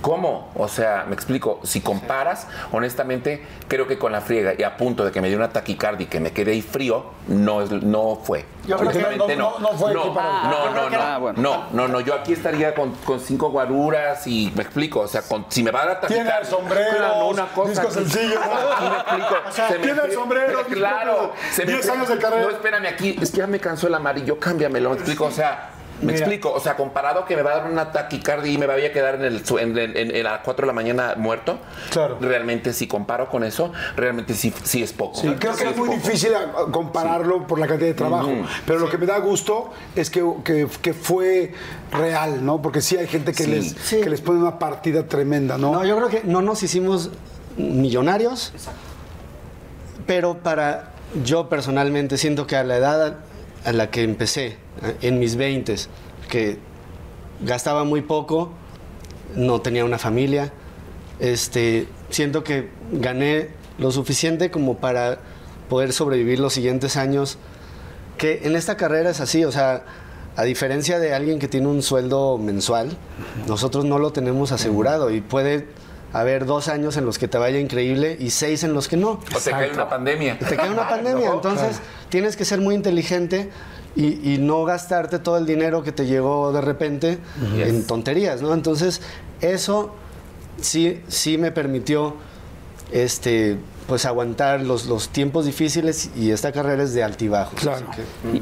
S2: ¿cómo? O sea, me explico, si comparas, honestamente, creo que con la friega y a punto de que me dio una taquicardia y que me quedé ahí frío, no, no fue.
S1: Yo creo que no- no- no fue
S2: no,
S1: equiparable.
S2: no, no, no,
S3: ah, bueno.
S2: no, no, no, yo aquí estaría con, con cinco guaruras y me explico, o sea, con, si me va a dar
S1: Tiene sombreros,
S2: claro, una cosa
S1: disco sencillo, ¿no? <laughs>
S2: Aquí me explico.
S1: O sea,
S2: se me
S1: tiene
S2: fue-
S1: sombreros,
S2: pero claro, se me
S1: 10
S2: fue-
S1: años de carrera.
S2: No, espérame aquí, es que ya me cansó el amarillo, cámbiamelo, me explico, o sea, me
S1: Mira.
S2: explico, o sea, comparado que me va a dar una taquicardia y me voy a quedar en el en, en- en- en las 4 de la mañana muerto.
S1: Claro.
S2: Realmente si comparo con eso, realmente sí, sí es poco.
S1: Sí, creo que
S2: Sí
S1: es muy
S2: poco.
S1: difícil compararlo por la cantidad de trabajo, pero lo que me da gusto es que, que- que fue real, ¿no? Porque sí hay gente que,
S2: Sí.
S1: les,
S4: Sí.
S1: que les pone una partida tremenda, ¿no?
S4: No, yo creo que no nos hicimos millonarios, pero para yo personalmente siento que a la edad a la que empecé, en mis 20 que gastaba muy poco, no tenía una familia, este, siento que gané lo suficiente como para poder sobrevivir los siguientes años, que en esta carrera es así, o sea, a diferencia de alguien que tiene un sueldo mensual, nosotros no lo tenemos asegurado y puede haber dos años en los que te vaya increíble y seis en los que no.
S2: O que hay una pandemia.
S4: Te queda una <laughs> pandemia,
S2: No,
S4: entonces tienes que ser muy inteligente y, y no gastarte todo el dinero que te llegó de repente
S2: Yes.
S4: en tonterías, ¿no? Entonces, eso sí, sí me permitió este, pues aguantar los, los tiempos difíciles y esta carrera es de altibajos.
S1: Claro.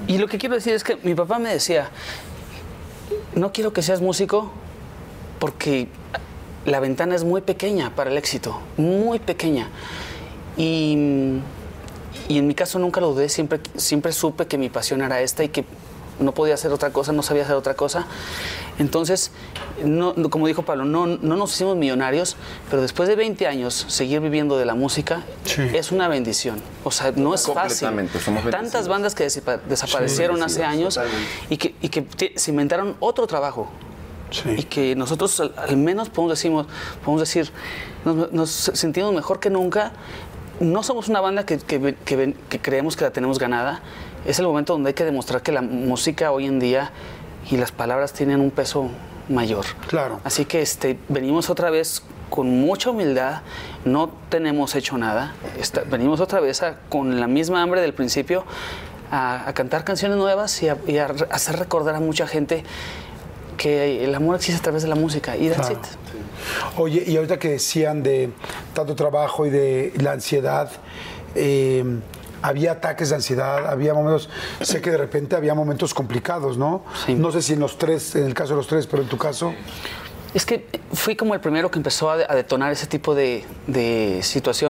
S3: y lo que quiero decir es que mi papá me decía, no quiero que seas músico porque la ventana es muy pequeña para el éxito, muy pequeña. Y, y en mi caso nunca lo dudé, siempre, siempre supe que mi pasión era esta y que no podía hacer otra cosa, no sabía hacer otra cosa. Entonces, no, no- como dijo Pablo, no, no nos hicimos millonarios, pero después de 20 años seguir viviendo de la música
S1: Sí.
S3: es una bendición. O sea, no es fácil.
S2: Somos
S3: Tantas bandas que desaparecieron hace años y que, y que se inventaron otro trabajo.
S1: Sí.
S3: Y que nosotros al, al menos podemos, decimos, podemos decir, nos, nos sentimos mejor que nunca. No somos una banda que, que- que- que creemos que la tenemos ganada. Es el momento donde hay que demostrar que la música hoy en día y las palabras tienen un peso mayor.
S1: Claro.
S3: Así que este, venimos otra vez con mucha humildad, no tenemos hecho nada, está- venimos otra vez a- con la misma hambre del principio a, a cantar canciones nuevas y a, y a hacer recordar a mucha gente que el amor existe a través de la música y that's
S1: Claro.
S3: it.
S1: Oye, y ahorita que decían de tanto trabajo y de la ansiedad, eh, había ataques de ansiedad, había momentos, sé que de repente había momentos complicados, ¿no?
S3: Sí.
S1: No sé si en los tres, en el caso de los tres, pero en tu caso,
S3: Es que fui como el primero que empezó a, detonar ese tipo de, de situación.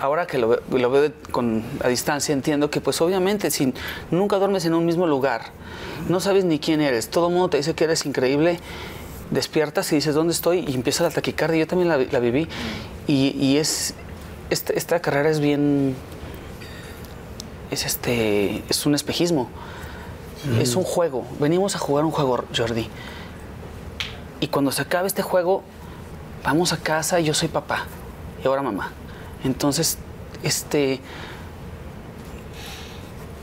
S3: Ahora que lo, ve- lo veo con, a distancia, entiendo que pues obviamente si nunca duermes en un mismo lugar, no sabes ni quién eres, todo el mundo te dice que eres increíble, despiertas y dices, ¿dónde estoy? Y empieza la taquicardia, yo también la, vi- la viví. Y, y es, este- esta carrera es bien, es, este, es un espejismo, es un juego, venimos a jugar un juego, Jordi. Y cuando se acabe este juego, vamos a casa y yo soy papá y ahora mamá. Entonces, este,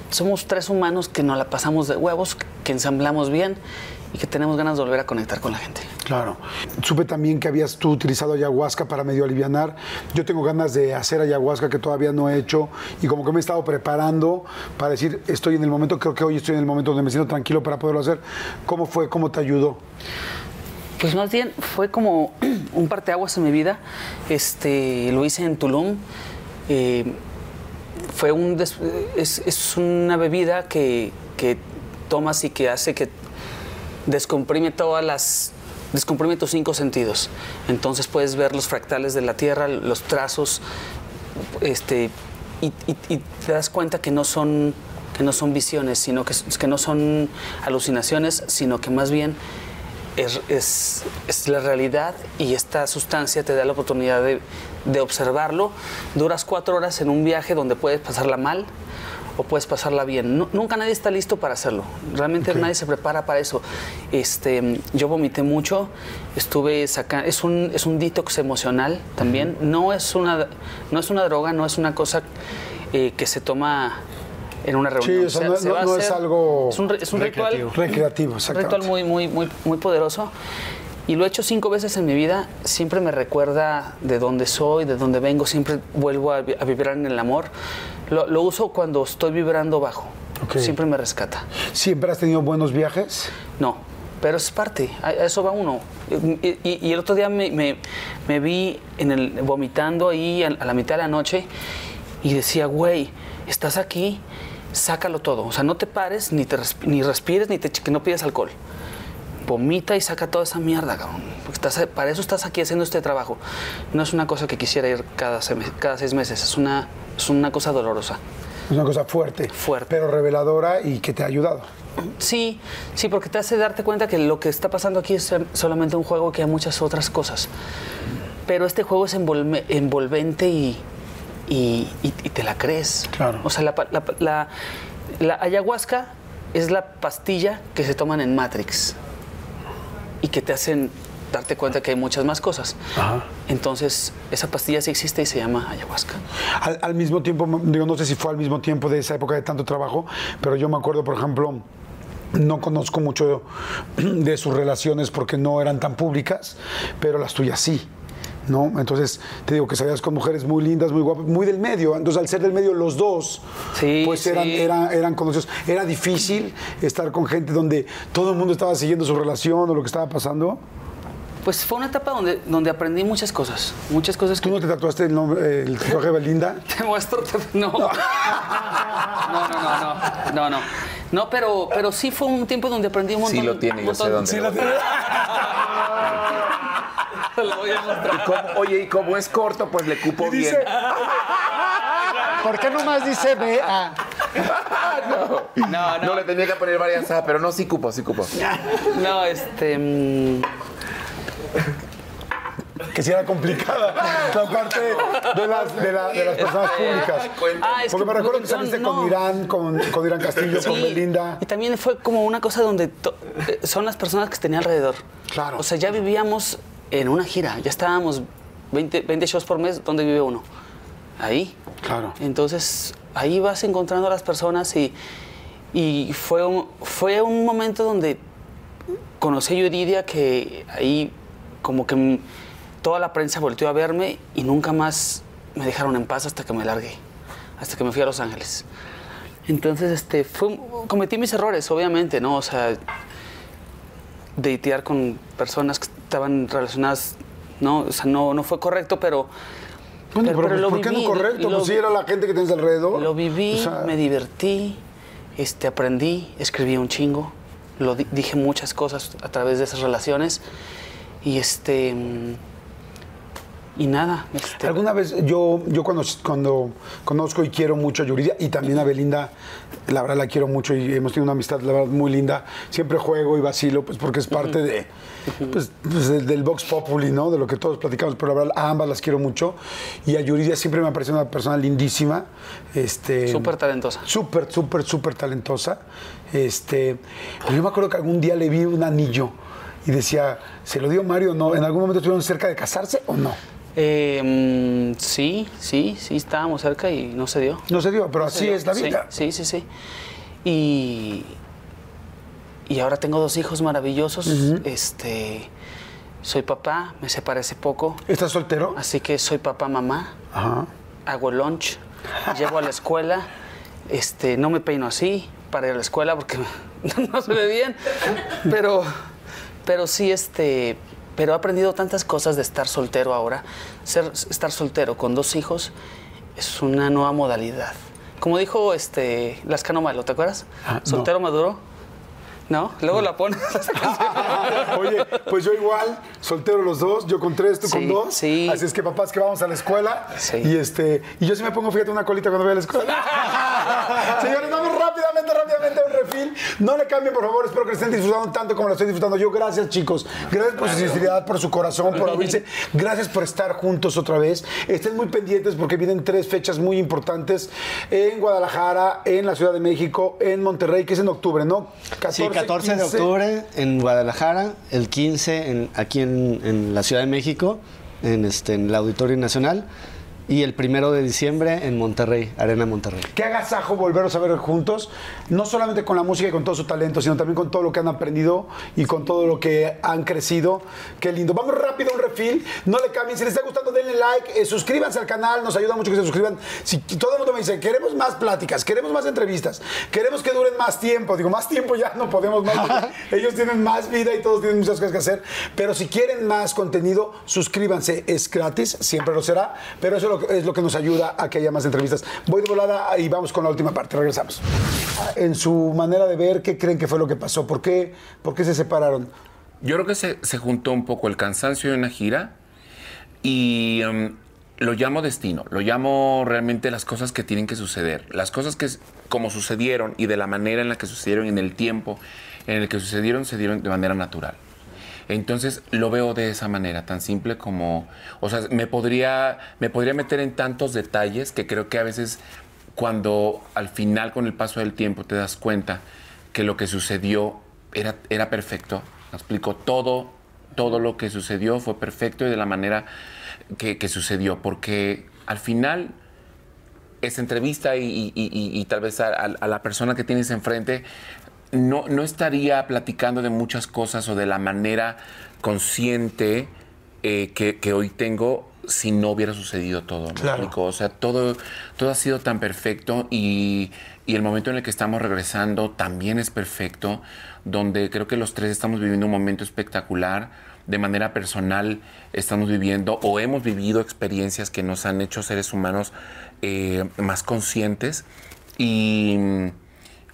S3: somos tres humanos que nos la pasamos de huevos, que ensamblamos bien y que tenemos ganas de volver a conectar con la gente.
S1: claro. Supe también que habías tú utilizado ayahuasca para medio alivianar. Yo tengo ganas de hacer ayahuasca que todavía no he hecho y como que me he estado preparando para decir, estoy en el momento, creo que hoy estoy en el momento donde me siento tranquilo para poderlo hacer. ¿Cómo fue? ¿Cómo te ayudó?
S3: Pues más bien fue como <clears throat> un parteaguas en mi vida. Este, lo hice en Tulum. Eh, fue un des- es, es una bebida que, que tomas y que hace que descomprime todas las descomprime tus cinco sentidos. Entonces puedes ver los fractales de la tierra, los trazos, este, y, y- te das cuenta que no son que no son visiones, sino que, que no son alucinaciones, sino que más bien es, es- es la realidad y esta sustancia te da la oportunidad de, de observarlo. Duras cuatro horas en un viaje donde puedes pasarla mal o puedes pasarla bien. Nu- nunca nadie está listo para hacerlo. Realmente nadie se prepara para eso. Este, yo vomité mucho, estuve sacando... Es un, es un detox emocional también. No es una, no es una droga, no es una cosa eh, que se toma en una reunión.
S1: o sea,
S3: Se-
S1: no-
S3: se
S1: no- no es
S3: hacer-
S1: algo
S3: Es un, es un ritual
S1: Recreativo,
S3: un ritual muy, muy, muy, muy poderoso. Y lo he hecho cinco veces en mi vida. Siempre me recuerda de dónde soy, de dónde vengo. Siempre vuelvo a, a vibrar en el amor. Lo, lo uso cuando estoy vibrando bajo.
S1: Ok.
S3: Siempre me rescata.
S1: ¿Siempre has tenido buenos viajes?
S3: No, pero es parte. A a eso va uno. Y, y- y el otro día me, me- me vi en el, vomitando ahí a, a la mitad de la noche y decía, güey, estás aquí, sácalo todo. O sea, no te pares, ni, te resp- ni respires, ni te, que no pides alcohol. Vomita y saca toda esa mierda, cabrón. Estás, para eso estás aquí haciendo este trabajo. No es una cosa que quisiera ir cada, cada seis meses. Es una, es una cosa dolorosa.
S1: Es una cosa fuerte.
S3: Fuerte.
S1: Pero reveladora y que te ha ayudado.
S3: Sí, sí, porque te hace darte cuenta que lo que está pasando aquí es solamente un juego que hay muchas otras cosas. Pero este juego es envolve- envolvente y, y, y- y te la crees.
S1: Claro.
S3: O sea, la, la- La ayahuasca es la pastilla que se toman en Matrix y que te hacen darte cuenta que hay muchas más cosas. Entonces, esa pastilla sí existe y se llama ayahuasca.
S1: Al, al mismo tiempo, digo, no sé si fue al mismo tiempo de esa época de tanto trabajo, pero yo me acuerdo, por ejemplo, no conozco mucho <clears throat> de sus relaciones porque no eran tan públicas, pero las tuyas sí. ¿No? Entonces, te digo que salías con mujeres muy lindas, muy guapas, muy del medio. Entonces, al ser del medio los dos,
S3: Sí,
S1: pues eran,
S3: sí.
S1: eran, eran conocidos. Era difícil estar con gente donde todo el mundo estaba siguiendo su relación o lo que estaba pasando.
S3: Pues fue una etapa donde, donde aprendí muchas cosas. Muchas cosas que
S1: ¿Tú no te tatuaste el, nombre, el tatuaje de Belinda? <laughs>
S3: te muestro. te- <laughs> No. No, no, no, no. No, no. No, pero, pero sí fue un tiempo donde aprendí un montón.
S2: Sí lo tiene, yo sé dónde
S3: Sí
S2: lo
S3: tiene. <laughs> Lo voy a mostrar.
S2: Y como- oye, y como es corto, pues le cupo bien. <laughs>
S4: ¿Por qué nomás dice B? Ah,
S3: No, no.
S2: No le tenía que poner varias A, pero no, sí cupo, sí cupo.
S3: No, este. mm,
S1: Que sí era complicada la parte de las, de la- de las personas públicas.
S3: Ah, es
S1: Porque
S3: que
S1: me recuerdo que saliste
S3: no.
S1: con Irán, con, con Irán Castillo, con Belinda.
S3: Y también fue como una cosa donde eh, son las personas que tenía alrededor.
S1: Claro.
S3: O sea, ya vivíamos en una gira, ya estábamos 20, 20 shows por mes, ¿dónde vive uno? Ahí.
S1: Claro.
S3: Entonces, ahí vas encontrando a las personas y, y fue, un, fue un momento donde conocí a Yuridia que ahí como que toda la prensa volteó a verme y nunca más me dejaron en paz hasta que me largué, hasta que me fui a Los Ángeles. Entonces, este, fue, cometí mis errores, obviamente, ¿no? O sea, datear con personas que estaban relacionadas, ¿no? O sea, no, no fue correcto, pero...
S1: Bueno, pero,
S3: pero lo
S1: ¿por qué no correcto?
S3: lo
S1: Pues sí era la gente que tienes alrededor.
S3: lo viví,
S1: O sea,
S3: me divertí, este, aprendí, escribí un chingo, lo di- dije muchas cosas a través de esas relaciones y este mm, y nada. este,
S1: Alguna vez yo, yo cuando, cuando conozco y quiero mucho a Yuridia y también a Belinda, la verdad la quiero mucho y hemos tenido una amistad la verdad muy linda. Siempre juego y vacilo, pues porque es parte de, pues, pues, del, del Vox Populi, ¿no? De lo que todos platicamos, pero la verdad a ambas las quiero mucho. Y a Yuridia siempre me ha parecido una persona lindísima. Este,
S3: Súper talentosa.
S1: Súper, súper, súper talentosa. Este, pero yo me acuerdo que algún día le vi un anillo y decía, ¿se lo dio Mario o no? ¿En algún momento estuvieron cerca de casarse o no?
S3: Eh, mm, sí, sí, sí, estábamos cerca y no se dio.
S1: No se dio, pero
S3: No
S1: así
S3: dio.
S1: es la vida.
S3: Sí, sí, sí. Y, y ahora tengo dos hijos maravillosos. Este, soy papá, me separé hace poco,
S1: ¿Estás soltero?
S3: así que soy papá mamá.
S1: Ajá.
S3: hago el lunch, llevo a la escuela, este, no me peino así para ir a la escuela porque <laughs> no se ve bien, pero, pero sí, este, pero he aprendido tantas cosas de estar soltero ahora. Ser, estar soltero con dos hijos es una nueva modalidad. Como dijo este, Lascano Malo, ¿te acuerdas?
S1: Ah, no.
S3: Soltero maduro. ¿No? Luego la pones. <laughs>
S1: Oye, pues yo igual, soltero los dos, yo con tres, tú con dos.
S3: sí.
S1: Así es que papás que vamos a la escuela.
S3: Sí.
S1: Y este, y yo sí me pongo, fíjate, una colita cuando voy a la escuela. <laughs> Señores, vamos rápidamente, rápidamente a un refil. No le cambien, por favor, espero que estén disfrutando tanto como lo estoy disfrutando yo. Gracias, chicos. Gracias por su sinceridad, por su corazón, por abrirse. Gracias por estar juntos otra vez. Estén muy pendientes porque vienen tres fechas muy importantes en Guadalajara, en la Ciudad de México, en Monterrey, que es en octubre, ¿no?
S4: Sí, 14 de
S1: 15.
S4: octubre en Guadalajara, el 15 en- aquí en, en la Ciudad de México, en, este, en el Auditorio Nacional, y el primero de diciembre en Monterrey, Arena Monterrey.
S1: Qué agasajo volverlos a ver juntos, no solamente con la música y con todo su talento, sino también con todo lo que han aprendido y con todo lo que han crecido. Qué lindo. Vamos rápido a un refil, no le cambien. Si les está gustando, denle like, eh, suscríbanse al canal, nos ayuda mucho que se suscriban. Si todo el mundo me dice, queremos más pláticas, queremos más entrevistas, queremos que duren más tiempo. Digo, más tiempo ya no podemos más. ellos tienen más vida y todos tienen muchas cosas que hacer. Pero si quieren más contenido, suscríbanse. Es gratis, siempre lo será, pero eso es lo que nos ayuda a que haya más entrevistas. Voy de volada y vamos con la última parte. Regresamos. En su manera de ver, ¿qué creen que fue lo que pasó? ¿Por qué, por qué se separaron?
S2: Yo creo que se, se juntó un poco el cansancio de una gira y um, lo llamo destino, lo llamo realmente las cosas que tienen que suceder, las cosas que como sucedieron y de la manera en la que sucedieron, en el tiempo en el que sucedieron, se dieron de manera natural. Entonces lo veo de esa manera, tan simple como, o sea, me podría, me podría meter en tantos detalles que creo que a veces cuando al final, con el paso del tiempo, te das cuenta que lo que sucedió era, era perfecto. Me explico, todo, todo lo que sucedió fue perfecto y de la manera que, sucedió, porque al final esa entrevista y, tal vez a, a- la persona que tienes enfrente no, no estaría platicando de muchas cosas o de la manera consciente eh, que hoy tengo si no hubiera sucedido todo. ¿me
S1: Claro.
S2: explico? O sea, todo, todo ha sido tan perfecto y, y el momento en el que estamos regresando también es perfecto, donde creo que los tres estamos viviendo un momento espectacular. De manera personal estamos viviendo o hemos vivido experiencias que nos han hecho seres humanos eh, más conscientes y,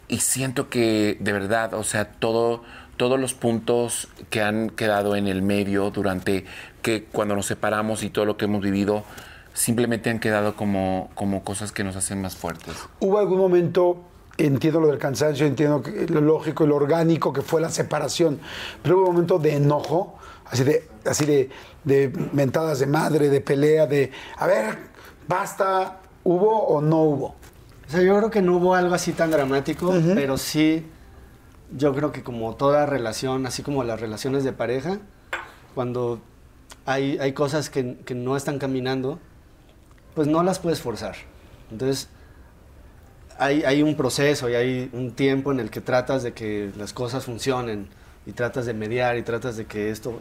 S2: y siento que de verdad, o sea, todo, todos los puntos que han quedado en el medio durante que cuando nos separamos y todo lo que hemos vivido, simplemente han quedado como, como cosas que nos hacen más fuertes.
S1: ¿Hubo algún momento, entiendo lo del cansancio, entiendo lo lógico y lo orgánico que fue la separación, pero hubo un momento de enojo, así de, así de, de mentadas de madre, de pelea, de, a ver, basta, ¿hubo o no hubo?
S4: O sea, yo creo que no hubo algo así tan dramático, pero sí, yo creo que como toda relación, así como las relaciones de pareja, cuando hay, hay cosas que, que no están caminando, pues no las puedes forzar. Entonces, hay, hay un proceso y hay un tiempo en el que tratas de que las cosas funcionen y tratas de mediar y tratas de que esto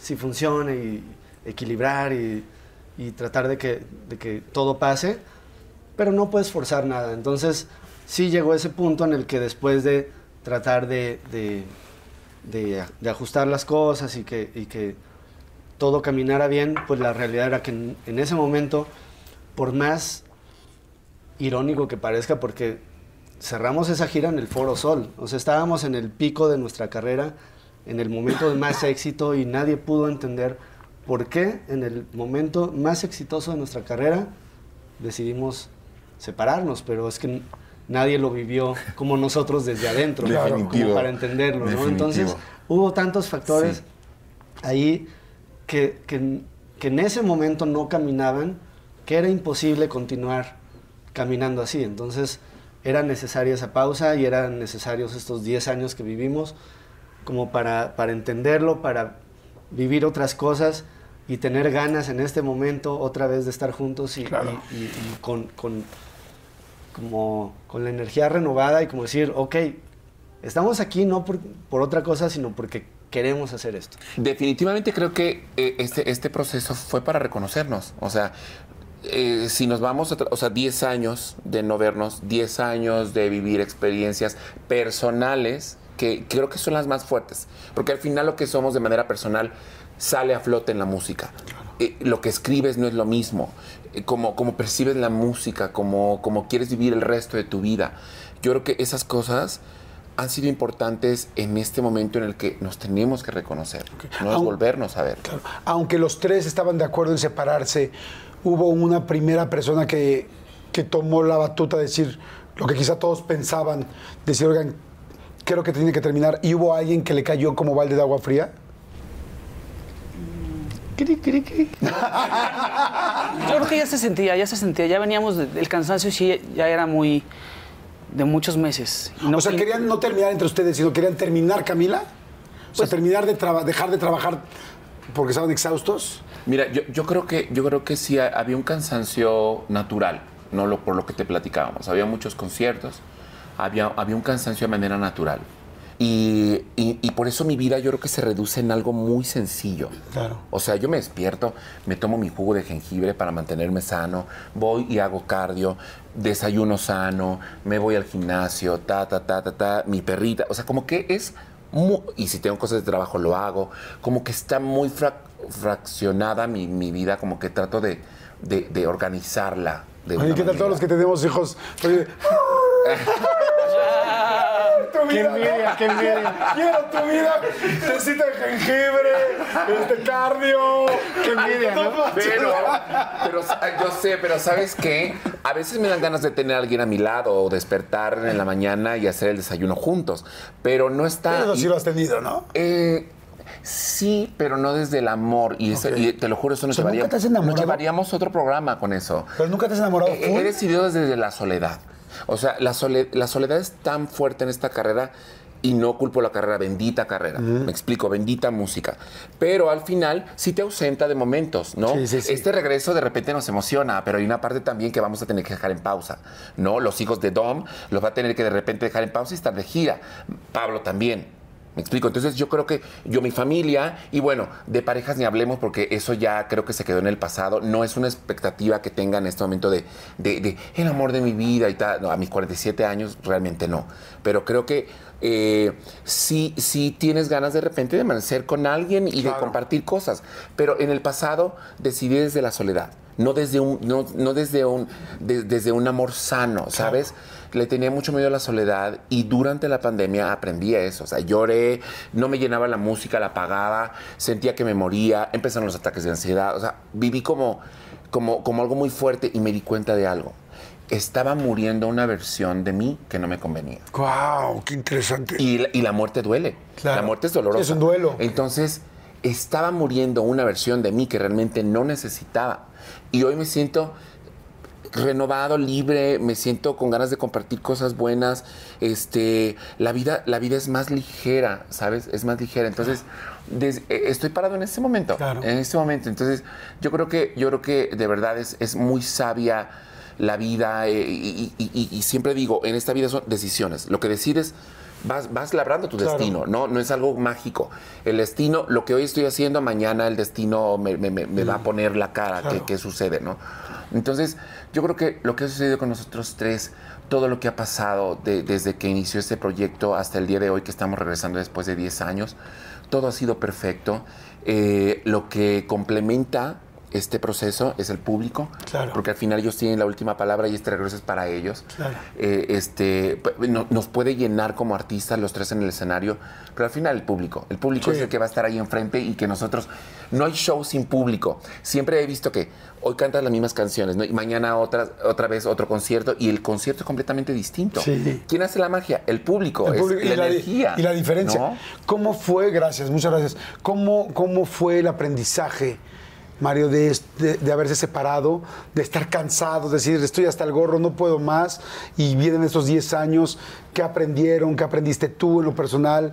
S4: sí funcione y equilibrar y, y tratar de que, de que todo pase, pero no puedes forzar nada. Entonces, sí llegó ese punto en el que después de tratar de, de, de- ajustar las cosas y que, y que todo caminara bien, pues la realidad era que en, en ese momento, por más irónico que parezca, porque cerramos esa gira en el Foro Sol, o sea, estábamos en el pico de nuestra carrera, en el momento de más éxito y nadie pudo entender por qué en el momento más exitoso de nuestra carrera decidimos separarnos, pero es que nadie lo vivió como nosotros desde adentro, como para entenderlo, ¿no?
S2: Definitivo.
S4: Entonces, hubo tantos factores
S2: Sí.
S4: ahí que, que- que en ese momento no caminaban, que era imposible continuar caminando así. Entonces, era necesaria esa pausa y eran necesarios estos 10 años que vivimos como para, para entenderlo, para vivir otras cosas y tener ganas en este momento otra vez de estar juntos y, y- y- y con, con- como, con la energía renovada y como decir, ok, estamos aquí no por, por otra cosa, sino porque queremos hacer esto.
S2: Definitivamente creo que eh, este, este proceso fue para reconocernos. O sea, eh, si nos vamos, a o sea, 10 años de no vernos, 10 años de vivir experiencias personales que creo que son las más fuertes. Porque al final lo que somos de manera personal sale a flote en la música. Eh, lo que escribes no es lo mismo. Eh, como, como percibes la música, como, como quieres vivir el resto de tu vida. Yo creo que esas cosas han sido importantes en este momento en el que nos tenemos que reconocer, no es
S1: Aun-
S2: volvernos a ver.
S1: Claro. Aunque los tres estaban de acuerdo en separarse, hubo una primera persona que, que tomó la batuta de decir lo que quizá todos pensaban, decir, oigan, creo que tiene que terminar, y hubo alguien que le cayó como balde de agua fría.
S3: Yo creo que ya se sentía, ya se sentía, ya veníamos, de- el cansancio sí ya era muy de muchos meses. Y no
S1: o sea,
S3: que-
S1: querían no terminar entre ustedes, sino querían terminar, Camila. O sea, terminar de traba- dejar de trabajar porque estaban exhaustos.
S2: Mira, yo, yo creo que yo creo que sí ha- había un cansancio natural, no lo por lo que te platicábamos. Había muchos conciertos, había, había un cansancio de manera natural. Y, y- y por eso mi vida yo creo que se reduce en algo muy sencillo.
S1: Claro.
S2: O sea, yo me despierto, me tomo mi jugo de jengibre para mantenerme sano, voy y hago cardio, desayuno sano, me voy al gimnasio, ta, ta, ta, ta, ta, mi perrita. O sea, como que es muy, y si tengo cosas de trabajo lo hago, como que está muy frac- fraccionada mi, mi vida, como que trato de, de- de organizarla. De
S1: ¿qué tal todos los que tenemos hijos? Oye, <laughs> tu vida,
S4: envidia,
S1: ¿no?
S4: qué envidia.
S1: Quiero tu vida. Tecito de jengibre, este cardio.
S4: Qué envidia, ¿no?
S2: Pero, pero yo sé, pero ¿sabes qué? A veces me dan ganas de tener a alguien a mi lado o despertar en la mañana y hacer el desayuno juntos, pero no está...
S1: Eso sí lo has tenido, ¿no?
S2: Eh, Sí, pero no desde el amor. Y, eso-
S1: Ok.
S2: y te lo juro, eso nos
S1: O sea, ¿nunca
S2: llevaría.
S1: te has enamorado?
S2: nos llevaríamos otro programa con eso.
S1: Pero nunca te has enamorado
S2: He, he decidido desde la soledad. O sea, la, sole- la soledad es tan fuerte en esta carrera y no culpo la carrera, bendita carrera. Me explico, bendita música. Pero al final sí te ausenta de momentos, ¿no?
S1: Sí, sí, sí.
S2: Este regreso de repente nos emociona, pero hay una parte también que vamos a tener que dejar en pausa, ¿no? Los hijos de Dom los va a tener que de repente dejar en pausa y estar de gira. Pablo también. Me explico. Entonces yo creo que yo, mi familia, y bueno, de parejas ni hablemos porque eso ya creo que se quedó en el pasado. No es una expectativa que tenga en este momento de, de- de el amor de mi vida y tal. No, a mis 47 años realmente no. Pero creo que eh, sí, sí tienes ganas de repente de amanecer con alguien y de compartir cosas. Pero en el pasado decidí desde la soledad. No desde un, no, no desde un, de- desde un amor sano, ¿sabes? Le tenía mucho miedo a la soledad y durante la pandemia aprendí a eso. O sea, lloré, no me llenaba la música, la apagaba, sentía que me moría, empezaron los ataques de ansiedad. O sea, viví como, como, como algo muy fuerte y me di cuenta de algo. Estaba muriendo una versión de mí que no me convenía.
S1: ¡Wow! ¡Qué interesante!
S2: Y la, y la muerte duele.
S1: Claro.
S2: La muerte es dolorosa.
S1: Es un duelo.
S2: Entonces, estaba muriendo una versión de mí que realmente no necesitaba. Y hoy me siento renovado, libre, me siento con ganas de compartir cosas buenas. Este, la vida, la vida es más ligera, ¿sabes? Es más ligera. Entonces, des- eh, estoy parado en este momento.
S1: Claro.
S2: En este momento. Entonces, yo creo que, yo creo que de verdad es, es muy sabia la vida. eh, y, y- y- y siempre digo, en esta vida son decisiones. Lo que decides. Vas, vas labrando tu
S1: Claro.
S2: destino, ¿no? No es algo mágico. El destino, lo que hoy estoy haciendo, mañana el destino me, me- me- me va a poner la cara
S1: Claro.
S2: que, que sucede, ¿no? Entonces, yo creo que lo que ha sucedido con nosotros tres, todo lo que ha pasado de- desde que inició este proyecto hasta el día de hoy que estamos regresando después de 10 años, todo ha sido perfecto. Eh, lo que complementa este proceso es el público,
S1: Claro.
S2: porque al final ellos tienen la última palabra y este regreso es para ellos.
S1: Claro.
S2: Eh, este, no- nos puede llenar como artistas los tres en el escenario, pero al final el público. El público
S1: Sí.
S2: es el que va a estar ahí enfrente y que nosotros. No hay show sin público. Siempre he visto que hoy cantas las mismas canciones, ¿no? y mañana otra, otra vez otro concierto, y el concierto es completamente distinto.
S1: Sí.
S2: ¿Quién hace la magia? El público.
S1: El público y, la,
S2: energía.
S1: y la diferencia.
S2: ¿no?
S1: ¿Cómo fue, gracias, muchas gracias, cómo, cómo fue el aprendizaje, Mario, de, este- de haberse separado, de estar cansado, decir, estoy hasta el gorro, no puedo más, y vienen estos 10 años, ¿qué aprendieron? ¿Qué aprendiste tú en lo personal?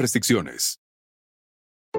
S7: restricciones.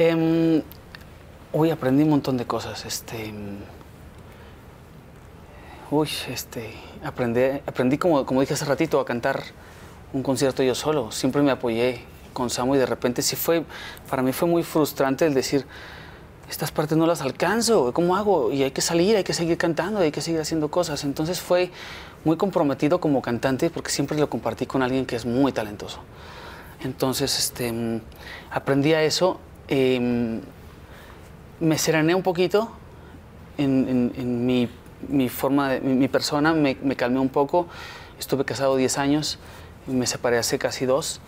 S3: Em, uy, aprendí un montón de cosas. Este, mm, uy, este, aprendí, aprendí como, como dije hace ratito, a cantar un concierto yo solo. Siempre me apoyé con Samu y de repente sí fue, para mí fue muy frustrante el decir, estas partes no las alcanzo, ¿cómo hago? Y hay que salir, hay que seguir cantando, hay que seguir haciendo cosas. Entonces fue muy comprometido como cantante porque siempre lo compartí con alguien que es muy talentoso. Entonces, este, mm, aprendí a eso. Em, me serené un poquito en, en- en mi, mi forma, de, mi, mi persona, me, me calmé un poco. Estuve casado 10 años, me separé hace casi dos.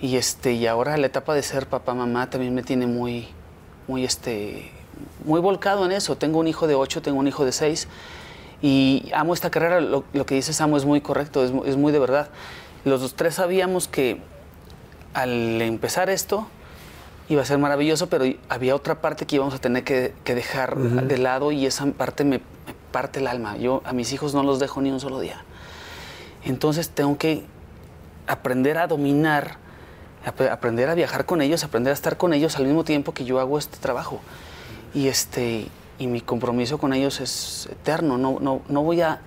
S3: Y, este, y ahora la etapa de ser papá, mamá también me tiene muy, muy, este, muy volcado en eso. Tengo un hijo de 8, tengo un hijo de 6. Y amo esta carrera, lo, lo que dices, amo, es muy correcto, es, es muy de verdad. Los tres sabíamos que al empezar esto iba a ser maravilloso, pero había otra parte que íbamos a tener que, que dejar de lado y esa parte me, me parte el alma. Yo a mis hijos no los dejo ni un solo día. Entonces tengo que aprender a dominar ap- aprender a viajar con ellos, aprender a estar con ellos al mismo tiempo que yo hago este trabajo. Y, este, y mi compromiso con ellos es eterno, no, no, no voy a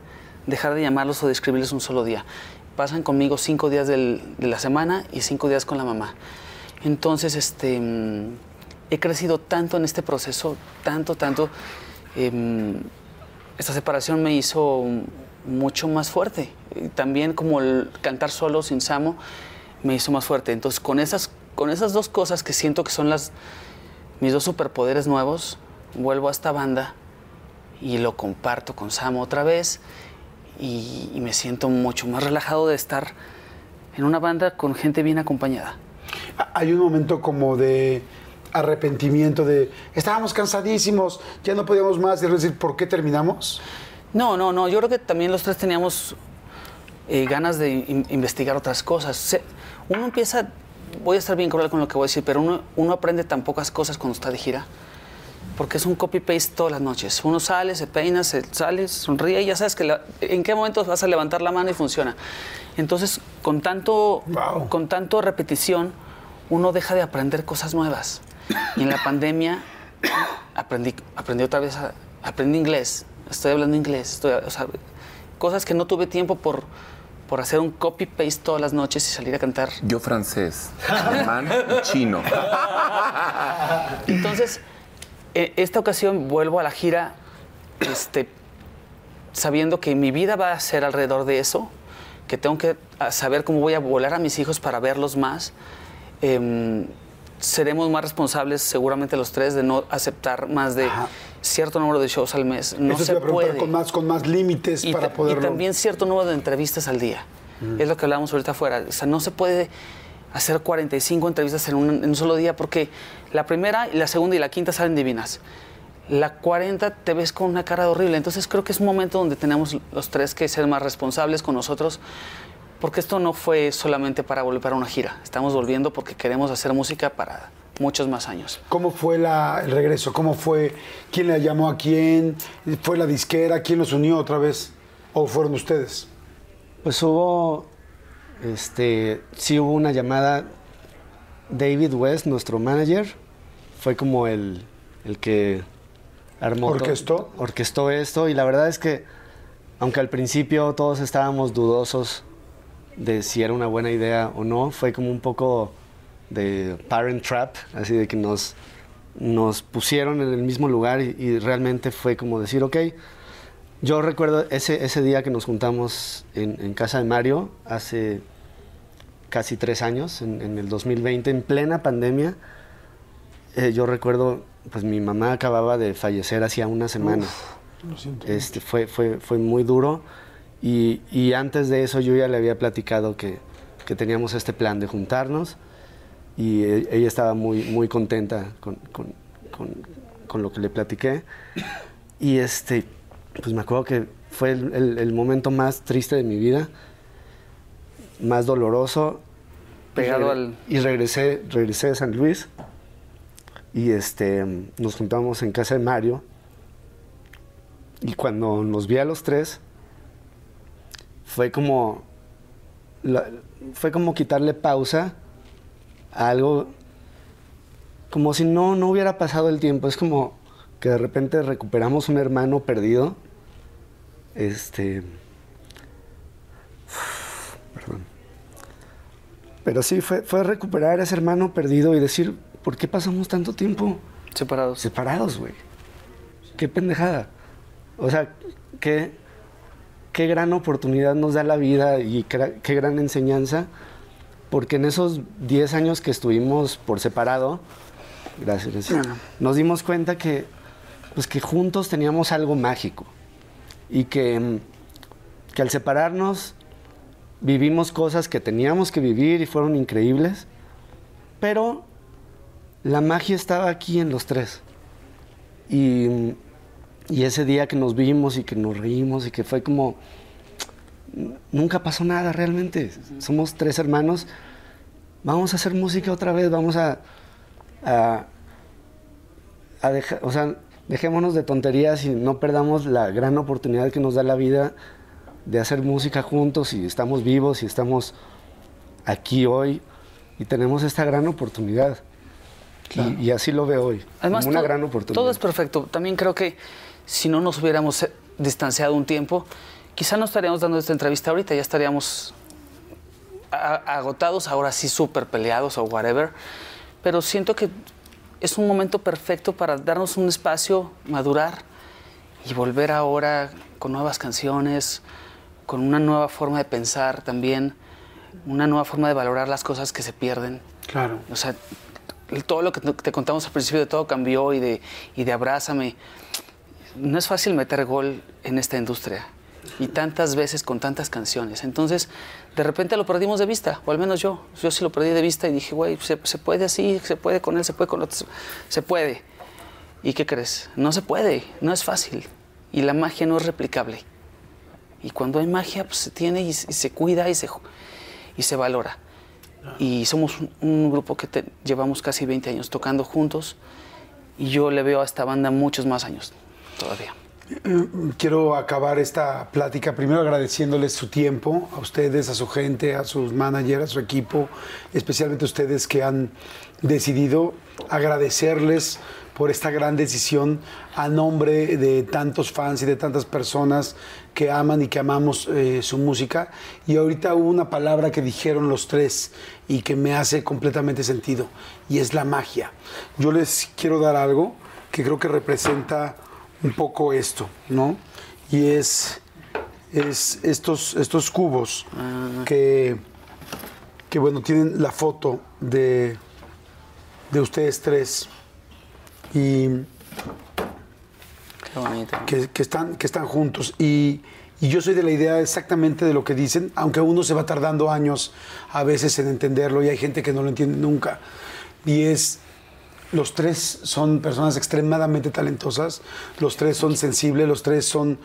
S3: dejar de llamarlos o de escribirles un solo día. Pasan conmigo cinco días del- de la semana y cinco días con la mamá. Entonces, este, mm, he crecido tanto en este proceso, tanto, tanto. em, esta separación me hizo mucho más fuerte. También como el cantar solo sin Samo me hizo más fuerte. Entonces con esas, con esas dos cosas que siento que son las, mis dos superpoderes nuevos, vuelvo a esta banda y lo comparto con Samo otra vez y, y me siento mucho más relajado de estar en una banda con gente bien acompañada.
S1: Hay un momento como de arrepentimiento de estábamos cansadísimos, ya no podíamos más y decir por qué terminamos.
S3: No, no, no. Yo creo que también los tres teníamos eh, ganas de in- investigar otras cosas. Se- uno empieza, voy a estar bien cruel con lo que voy a decir, pero uno, uno aprende tan pocas cosas cuando está de gira. Porque es un copy-paste todas las noches. Uno sale, se peina, se sale, sonríe y ya sabes que la- en qué momento vas a levantar la mano y funciona. Entonces, con tanto,
S1: Wow.
S3: con tanto repetición, uno deja de aprender cosas nuevas. Y en la pandemia aprendí, aprendí otra vez, a- aprendí inglés, estoy hablando inglés, estoy, o sea, cosas que no tuve tiempo por, por hacer un copy-paste todas las noches y salir a cantar.
S2: Yo francés, alemán y chino.
S3: Entonces, e- esta ocasión vuelvo a la gira este, sabiendo que mi vida va a ser alrededor de eso, que tengo que saber cómo voy a volar a mis hijos para verlos más. Em, seremos más responsables, seguramente los tres, de no aceptar más de
S1: Ajá.
S3: cierto número de shows al mes. No
S1: Eso
S3: se
S1: iba a preguntar
S3: puede.
S1: con más, con más límites
S3: Y,
S1: para poderlo.
S3: y también cierto número de entrevistas al día. Es lo que hablábamos ahorita afuera. O sea, no se puede hacer 45 entrevistas en un, en un solo día porque la primera, la segunda y la quinta salen divinas. La 40 te ves con una cara horrible. Entonces creo que es un momento donde tenemos los tres que ser más responsables con nosotros porque esto no fue solamente para volver para una gira. Estamos volviendo porque queremos hacer música para muchos más años.
S1: ¿Cómo fue la- el regreso? ¿Cómo fue? ¿Quién le llamó a quién? ¿Fue la disquera? ¿Quién los unió otra vez? ¿O fueron ustedes?
S4: Pues hubo, este, sí hubo una llamada. David West, nuestro manager, fue como el, el que armó.
S1: ¿Orquestó?
S4: Orquestó esto y la verdad es que, aunque al principio todos estábamos dudosos de si era una buena idea o no, fue como un poco de parent trap, así de que nos, nos pusieron en el mismo lugar y, y realmente fue como decir, ok, yo recuerdo ese, ese día que nos juntamos en, en casa de Mario hace casi tres años, en, en el 2020, en plena pandemia. Eh, yo recuerdo, pues mi mamá acababa de fallecer hacía una semana.
S1: Lo siento.
S4: Este, fue, fue, fue muy duro y, y antes de eso yo ya le había platicado que, que teníamos este plan de juntarnos y e- ella estaba muy, muy contenta con, con- con- con lo que le platiqué. Y este, pues me acuerdo que fue el, el- el momento más triste de mi vida, más doloroso.
S3: Pegado
S4: Y
S3: al-
S4: Y regresé, regresé de San Luis y este, nos juntamos en casa de Mario. Y cuando nos vi a los tres, fue como, la- fue como quitarle pausa a algo, como si no, no hubiera pasado el tiempo. Es como que de repente recuperamos un hermano perdido. Este. <sighs> Perdón. Pero sí, fue, fue recuperar a ese hermano perdido y decir, ¿por qué pasamos tanto tiempo
S3: Separados.
S4: separados, güey? Qué pendejada. O sea, qué, qué gran oportunidad nos da la vida y qué, gran enseñanza. Porque en esos 10 años que estuvimos por separado, gracias, gracias, nos dimos cuenta que, pues que juntos teníamos algo mágico. Y que, que al separarnos vivimos cosas que teníamos que vivir y fueron increíbles. Pero la magia estaba aquí en los tres. Y, y ese día que nos vimos y que nos reímos y que fue como, nunca pasó nada realmente. Somos tres hermanos. Vamos a hacer música otra vez, vamos a, a, a dejar, o sea, dejémonos de tonterías y no perdamos la gran oportunidad que nos da la vida de hacer música juntos y estamos vivos y estamos aquí hoy. y tenemos esta gran oportunidad. Y, y así lo veo hoy,
S3: Además,
S4: como una
S3: todo-
S4: gran oportunidad.
S3: Todo es perfecto. También creo que si no nos hubiéramos eh, distanciado un tiempo, quizá no estaríamos dando esta entrevista ahorita, ya estaríamos agotados, ahora sí súper peleados o whatever. Pero siento que es un momento perfecto para darnos un espacio, madurar y volver ahora con nuevas canciones, con una nueva forma de pensar también, una nueva forma de valorar las cosas que se pierden.
S1: Claro.
S3: O sea, todo lo que te contamos al principio de todo cambió y de, y de abrázame. No es fácil meter gol en esta industria. Y tantas veces con tantas canciones. Entonces, de repente lo perdimos de vista, o al menos yo. Yo sí lo perdí de vista y dije, güey, se, puede así, se puede con él, se puede con otros. Se puede. ¿Y qué crees? No se puede, no es fácil. Y la magia no es replicable. Y cuando hay magia, pues se tiene y, se- cuida y se, y se valora. Y somos un, grupo que llevamos casi 20 años tocando juntos. Y yo le veo a esta banda muchos más años todavía.
S1: Quiero acabar esta plática primero agradeciéndoles su tiempo, a ustedes, a su gente, a sus managers, a su equipo, especialmente a ustedes que han decidido agradecerles por esta gran decisión a nombre de tantos fans y de tantas personas que aman y que amamos eh, su música. Y ahorita hubo una palabra que dijeron los tres y que me hace completamente sentido, y es la magia. Yo les quiero dar algo que creo que representa un poco esto, ¿no? Y es, es estos, estos cubos que, que, bueno, tienen la foto de, de ustedes tres y
S3: Qué bonito.
S1: que, que están, que están juntos. Y, y yo soy de la idea exactamente de lo que dicen, aunque uno se va tardando años a veces en entenderlo y hay gente que no lo entiende nunca. Y es, los tres son personas extremadamente talentosas, los tres son sensibles, los tres son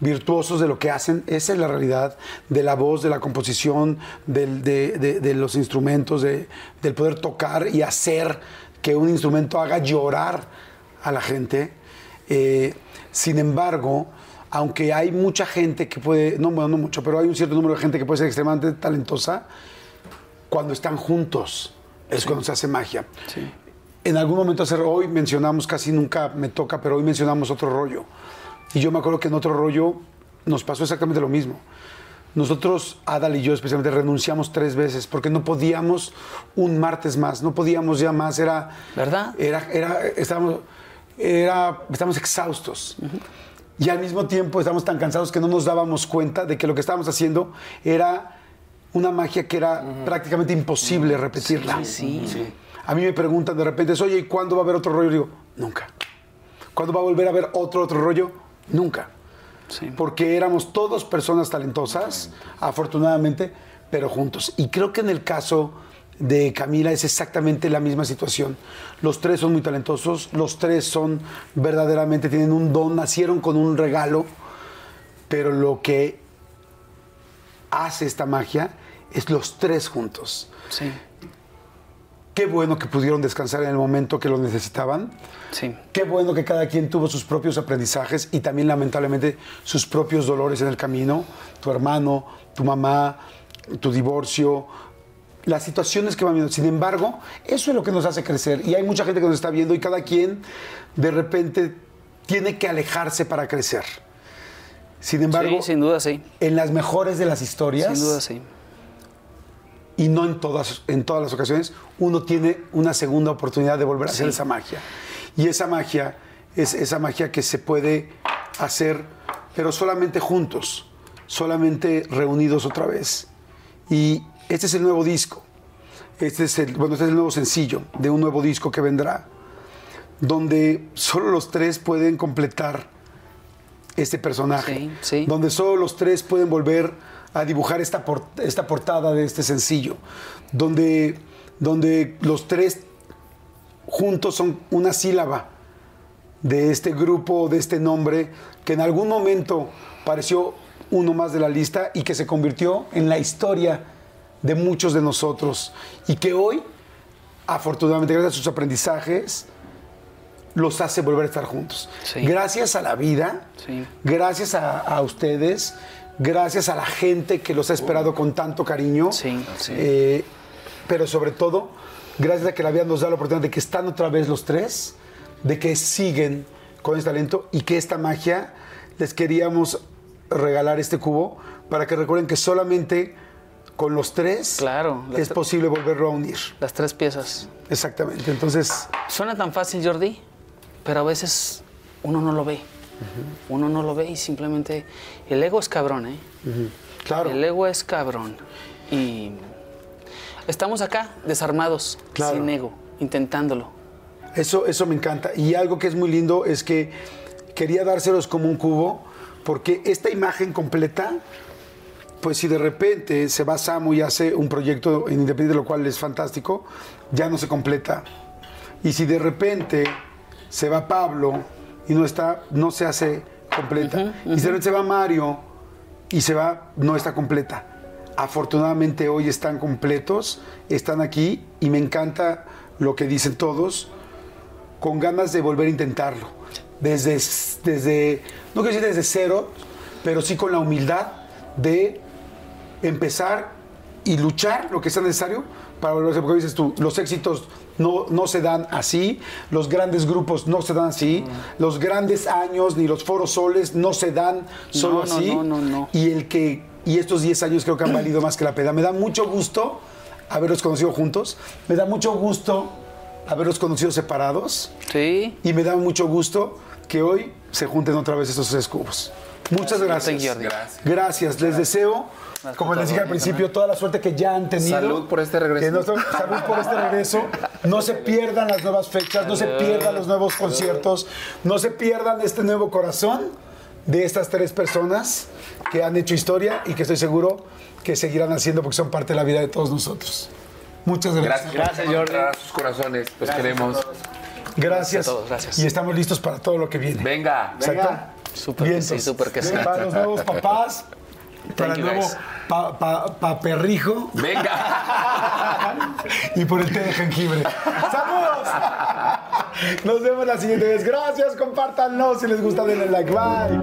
S1: virtuosos de lo que hacen, esa es la realidad, de la voz, de la composición, del- de, de- de los instrumentos, de- del poder tocar y hacer que un instrumento haga llorar a la gente. Eh, sin embargo, aunque hay mucha gente que puede, no, bueno, no mucho, pero hay un cierto número de gente que puede ser extremadamente talentosa, cuando están juntos es cuando se hace magia. En algún momento hacer hoy mencionamos, casi nunca me toca, pero hoy mencionamos otro rollo. Y yo me acuerdo que en otro rollo nos pasó exactamente lo mismo. Nosotros, Adal y yo especialmente, renunciamos tres veces porque no podíamos un martes más, no podíamos ya más, era...
S3: ¿Verdad?
S1: Era, era, estábamos, era, estábamos exhaustos. Y al mismo tiempo estábamos tan cansados que no nos dábamos cuenta de que lo que estábamos haciendo era una magia que era prácticamente imposible repetirla.
S3: Sí, sí.
S1: A mí me preguntan de repente, oye, ¿y cuándo va a haber otro rollo? Y digo, nunca. ¿Cuándo va a volver a haber otro, otro rollo? Nunca.
S3: Sí.
S1: Porque éramos todos personas talentosas, afortunadamente, pero juntos. Y creo que en el caso de Camila es exactamente la misma situación. Los tres son muy talentosos, los tres son verdaderamente, tienen un don, nacieron con un regalo, pero lo que hace esta magia es los tres juntos.
S3: Sí,
S1: Qué bueno que pudieron descansar en el momento que lo necesitaban.
S3: sí.
S1: Qué bueno que cada quien tuvo sus propios aprendizajes y también lamentablemente sus propios dolores en el camino. Tu hermano, tu mamá, tu divorcio, las situaciones que van viendo. Sin embargo, eso es lo que nos hace crecer. Y hay mucha gente que nos está viendo y cada quien de repente tiene que alejarse para crecer. Sin embargo,
S3: Sí, sin duda, sí.
S1: en las mejores de las historias,
S3: Sin duda, sí.
S1: Y no en todas, en todas las ocasiones, uno tiene una segunda oportunidad de volver a hacer
S3: Sí.
S1: esa magia. Y esa magia es esa magia que se puede hacer, pero solamente juntos, solamente reunidos otra vez. Y este es el nuevo disco. Este es el, bueno, este es el nuevo sencillo de un nuevo disco que vendrá, donde solo los tres pueden completar este personaje,
S3: Sí, sí.
S1: donde solo los tres pueden volver a dibujar esta, esta portada de este sencillo, donde, donde los tres juntos son una sílaba de este grupo, de este nombre, que en algún momento pareció uno más de la lista y que se convirtió en la historia de muchos de nosotros y que hoy, afortunadamente, gracias a sus aprendizajes, los hace volver a estar juntos.
S3: Sí.
S1: Gracias a la vida,
S3: Sí.
S1: gracias a, a ustedes, gracias a la gente que los ha esperado con tanto cariño.
S3: Sí, sí.
S1: Eh, pero sobre todo, gracias a que la vida nos da la oportunidad de que están otra vez los tres, de que siguen con este talento y que esta magia les queríamos regalar este cubo para que recuerden que solamente con los tres
S3: Claro,
S1: es posible volverlo a unir.
S3: Las tres piezas.
S1: Exactamente. Entonces,
S3: Suena tan fácil, Jordi, pero a veces uno no lo ve. Uno no lo ve y simplemente... El ego es cabrón, ¿eh?
S1: claro.
S3: El ego es cabrón. Y estamos acá, desarmados,
S1: Claro.
S3: sin ego, intentándolo.
S1: Eso, eso me encanta. Y algo que es muy lindo es que quería dárselos como un cubo, porque esta imagen completa, pues si de repente se va Samu y hace un proyecto en Independiente, lo cual es fantástico, ya no se completa. Y si de repente se va Pablo y no está, no se hace completa. Y repente se va Mario y se va, no está completa. Afortunadamente hoy están completos, están aquí y me encanta lo que dicen todos con ganas de volver a intentarlo. Desde, desde no quiero decir desde cero, pero sí con la humildad de empezar y luchar lo que sea necesario para volverse, porque dices tú, los éxitos no, no se dan así, los grandes grupos no se dan así, los grandes años ni los foros soles no se dan solo
S3: No, no,
S1: así.
S3: no, no, no.
S1: Y el que y estos 10 años creo que han valido más que la pena. Me da mucho gusto haberlos conocido juntos, me da mucho gusto haberlos conocido separados.
S3: Sí.
S1: Y me da mucho gusto que hoy se junten otra vez estos tres cubos. Muchas gracias.
S3: Jordi.
S2: Gracias.
S1: Gracias. Les deseo,
S3: Gracias
S1: como les dije al principio, toda la suerte que ya han tenido.
S2: Salud por este regreso.
S1: Que no- salud por este regreso. No se pierdan las nuevas fechas, no se pierdan los nuevos conciertos, no se pierdan este nuevo corazón de estas tres personas que han hecho historia y que estoy seguro que seguirán haciendo porque son parte de la vida de todos nosotros. Muchas gracias.
S2: Gracias, encontrar a sus corazones. Los queremos.
S1: Gracias.
S3: a todos, gracias.
S1: Y estamos listos para todo lo que viene.
S2: Venga.
S1: Exacto.
S3: Súper que sí, súper que sí.
S1: Para los nuevos papás, para el nuevo pa- pa- paperrijo
S2: Venga. <laughs>
S1: y por el té de jengibre. ¡Saludos! Nos vemos la siguiente vez. Gracias, compártanlo. Si les gusta, denle like. Bye.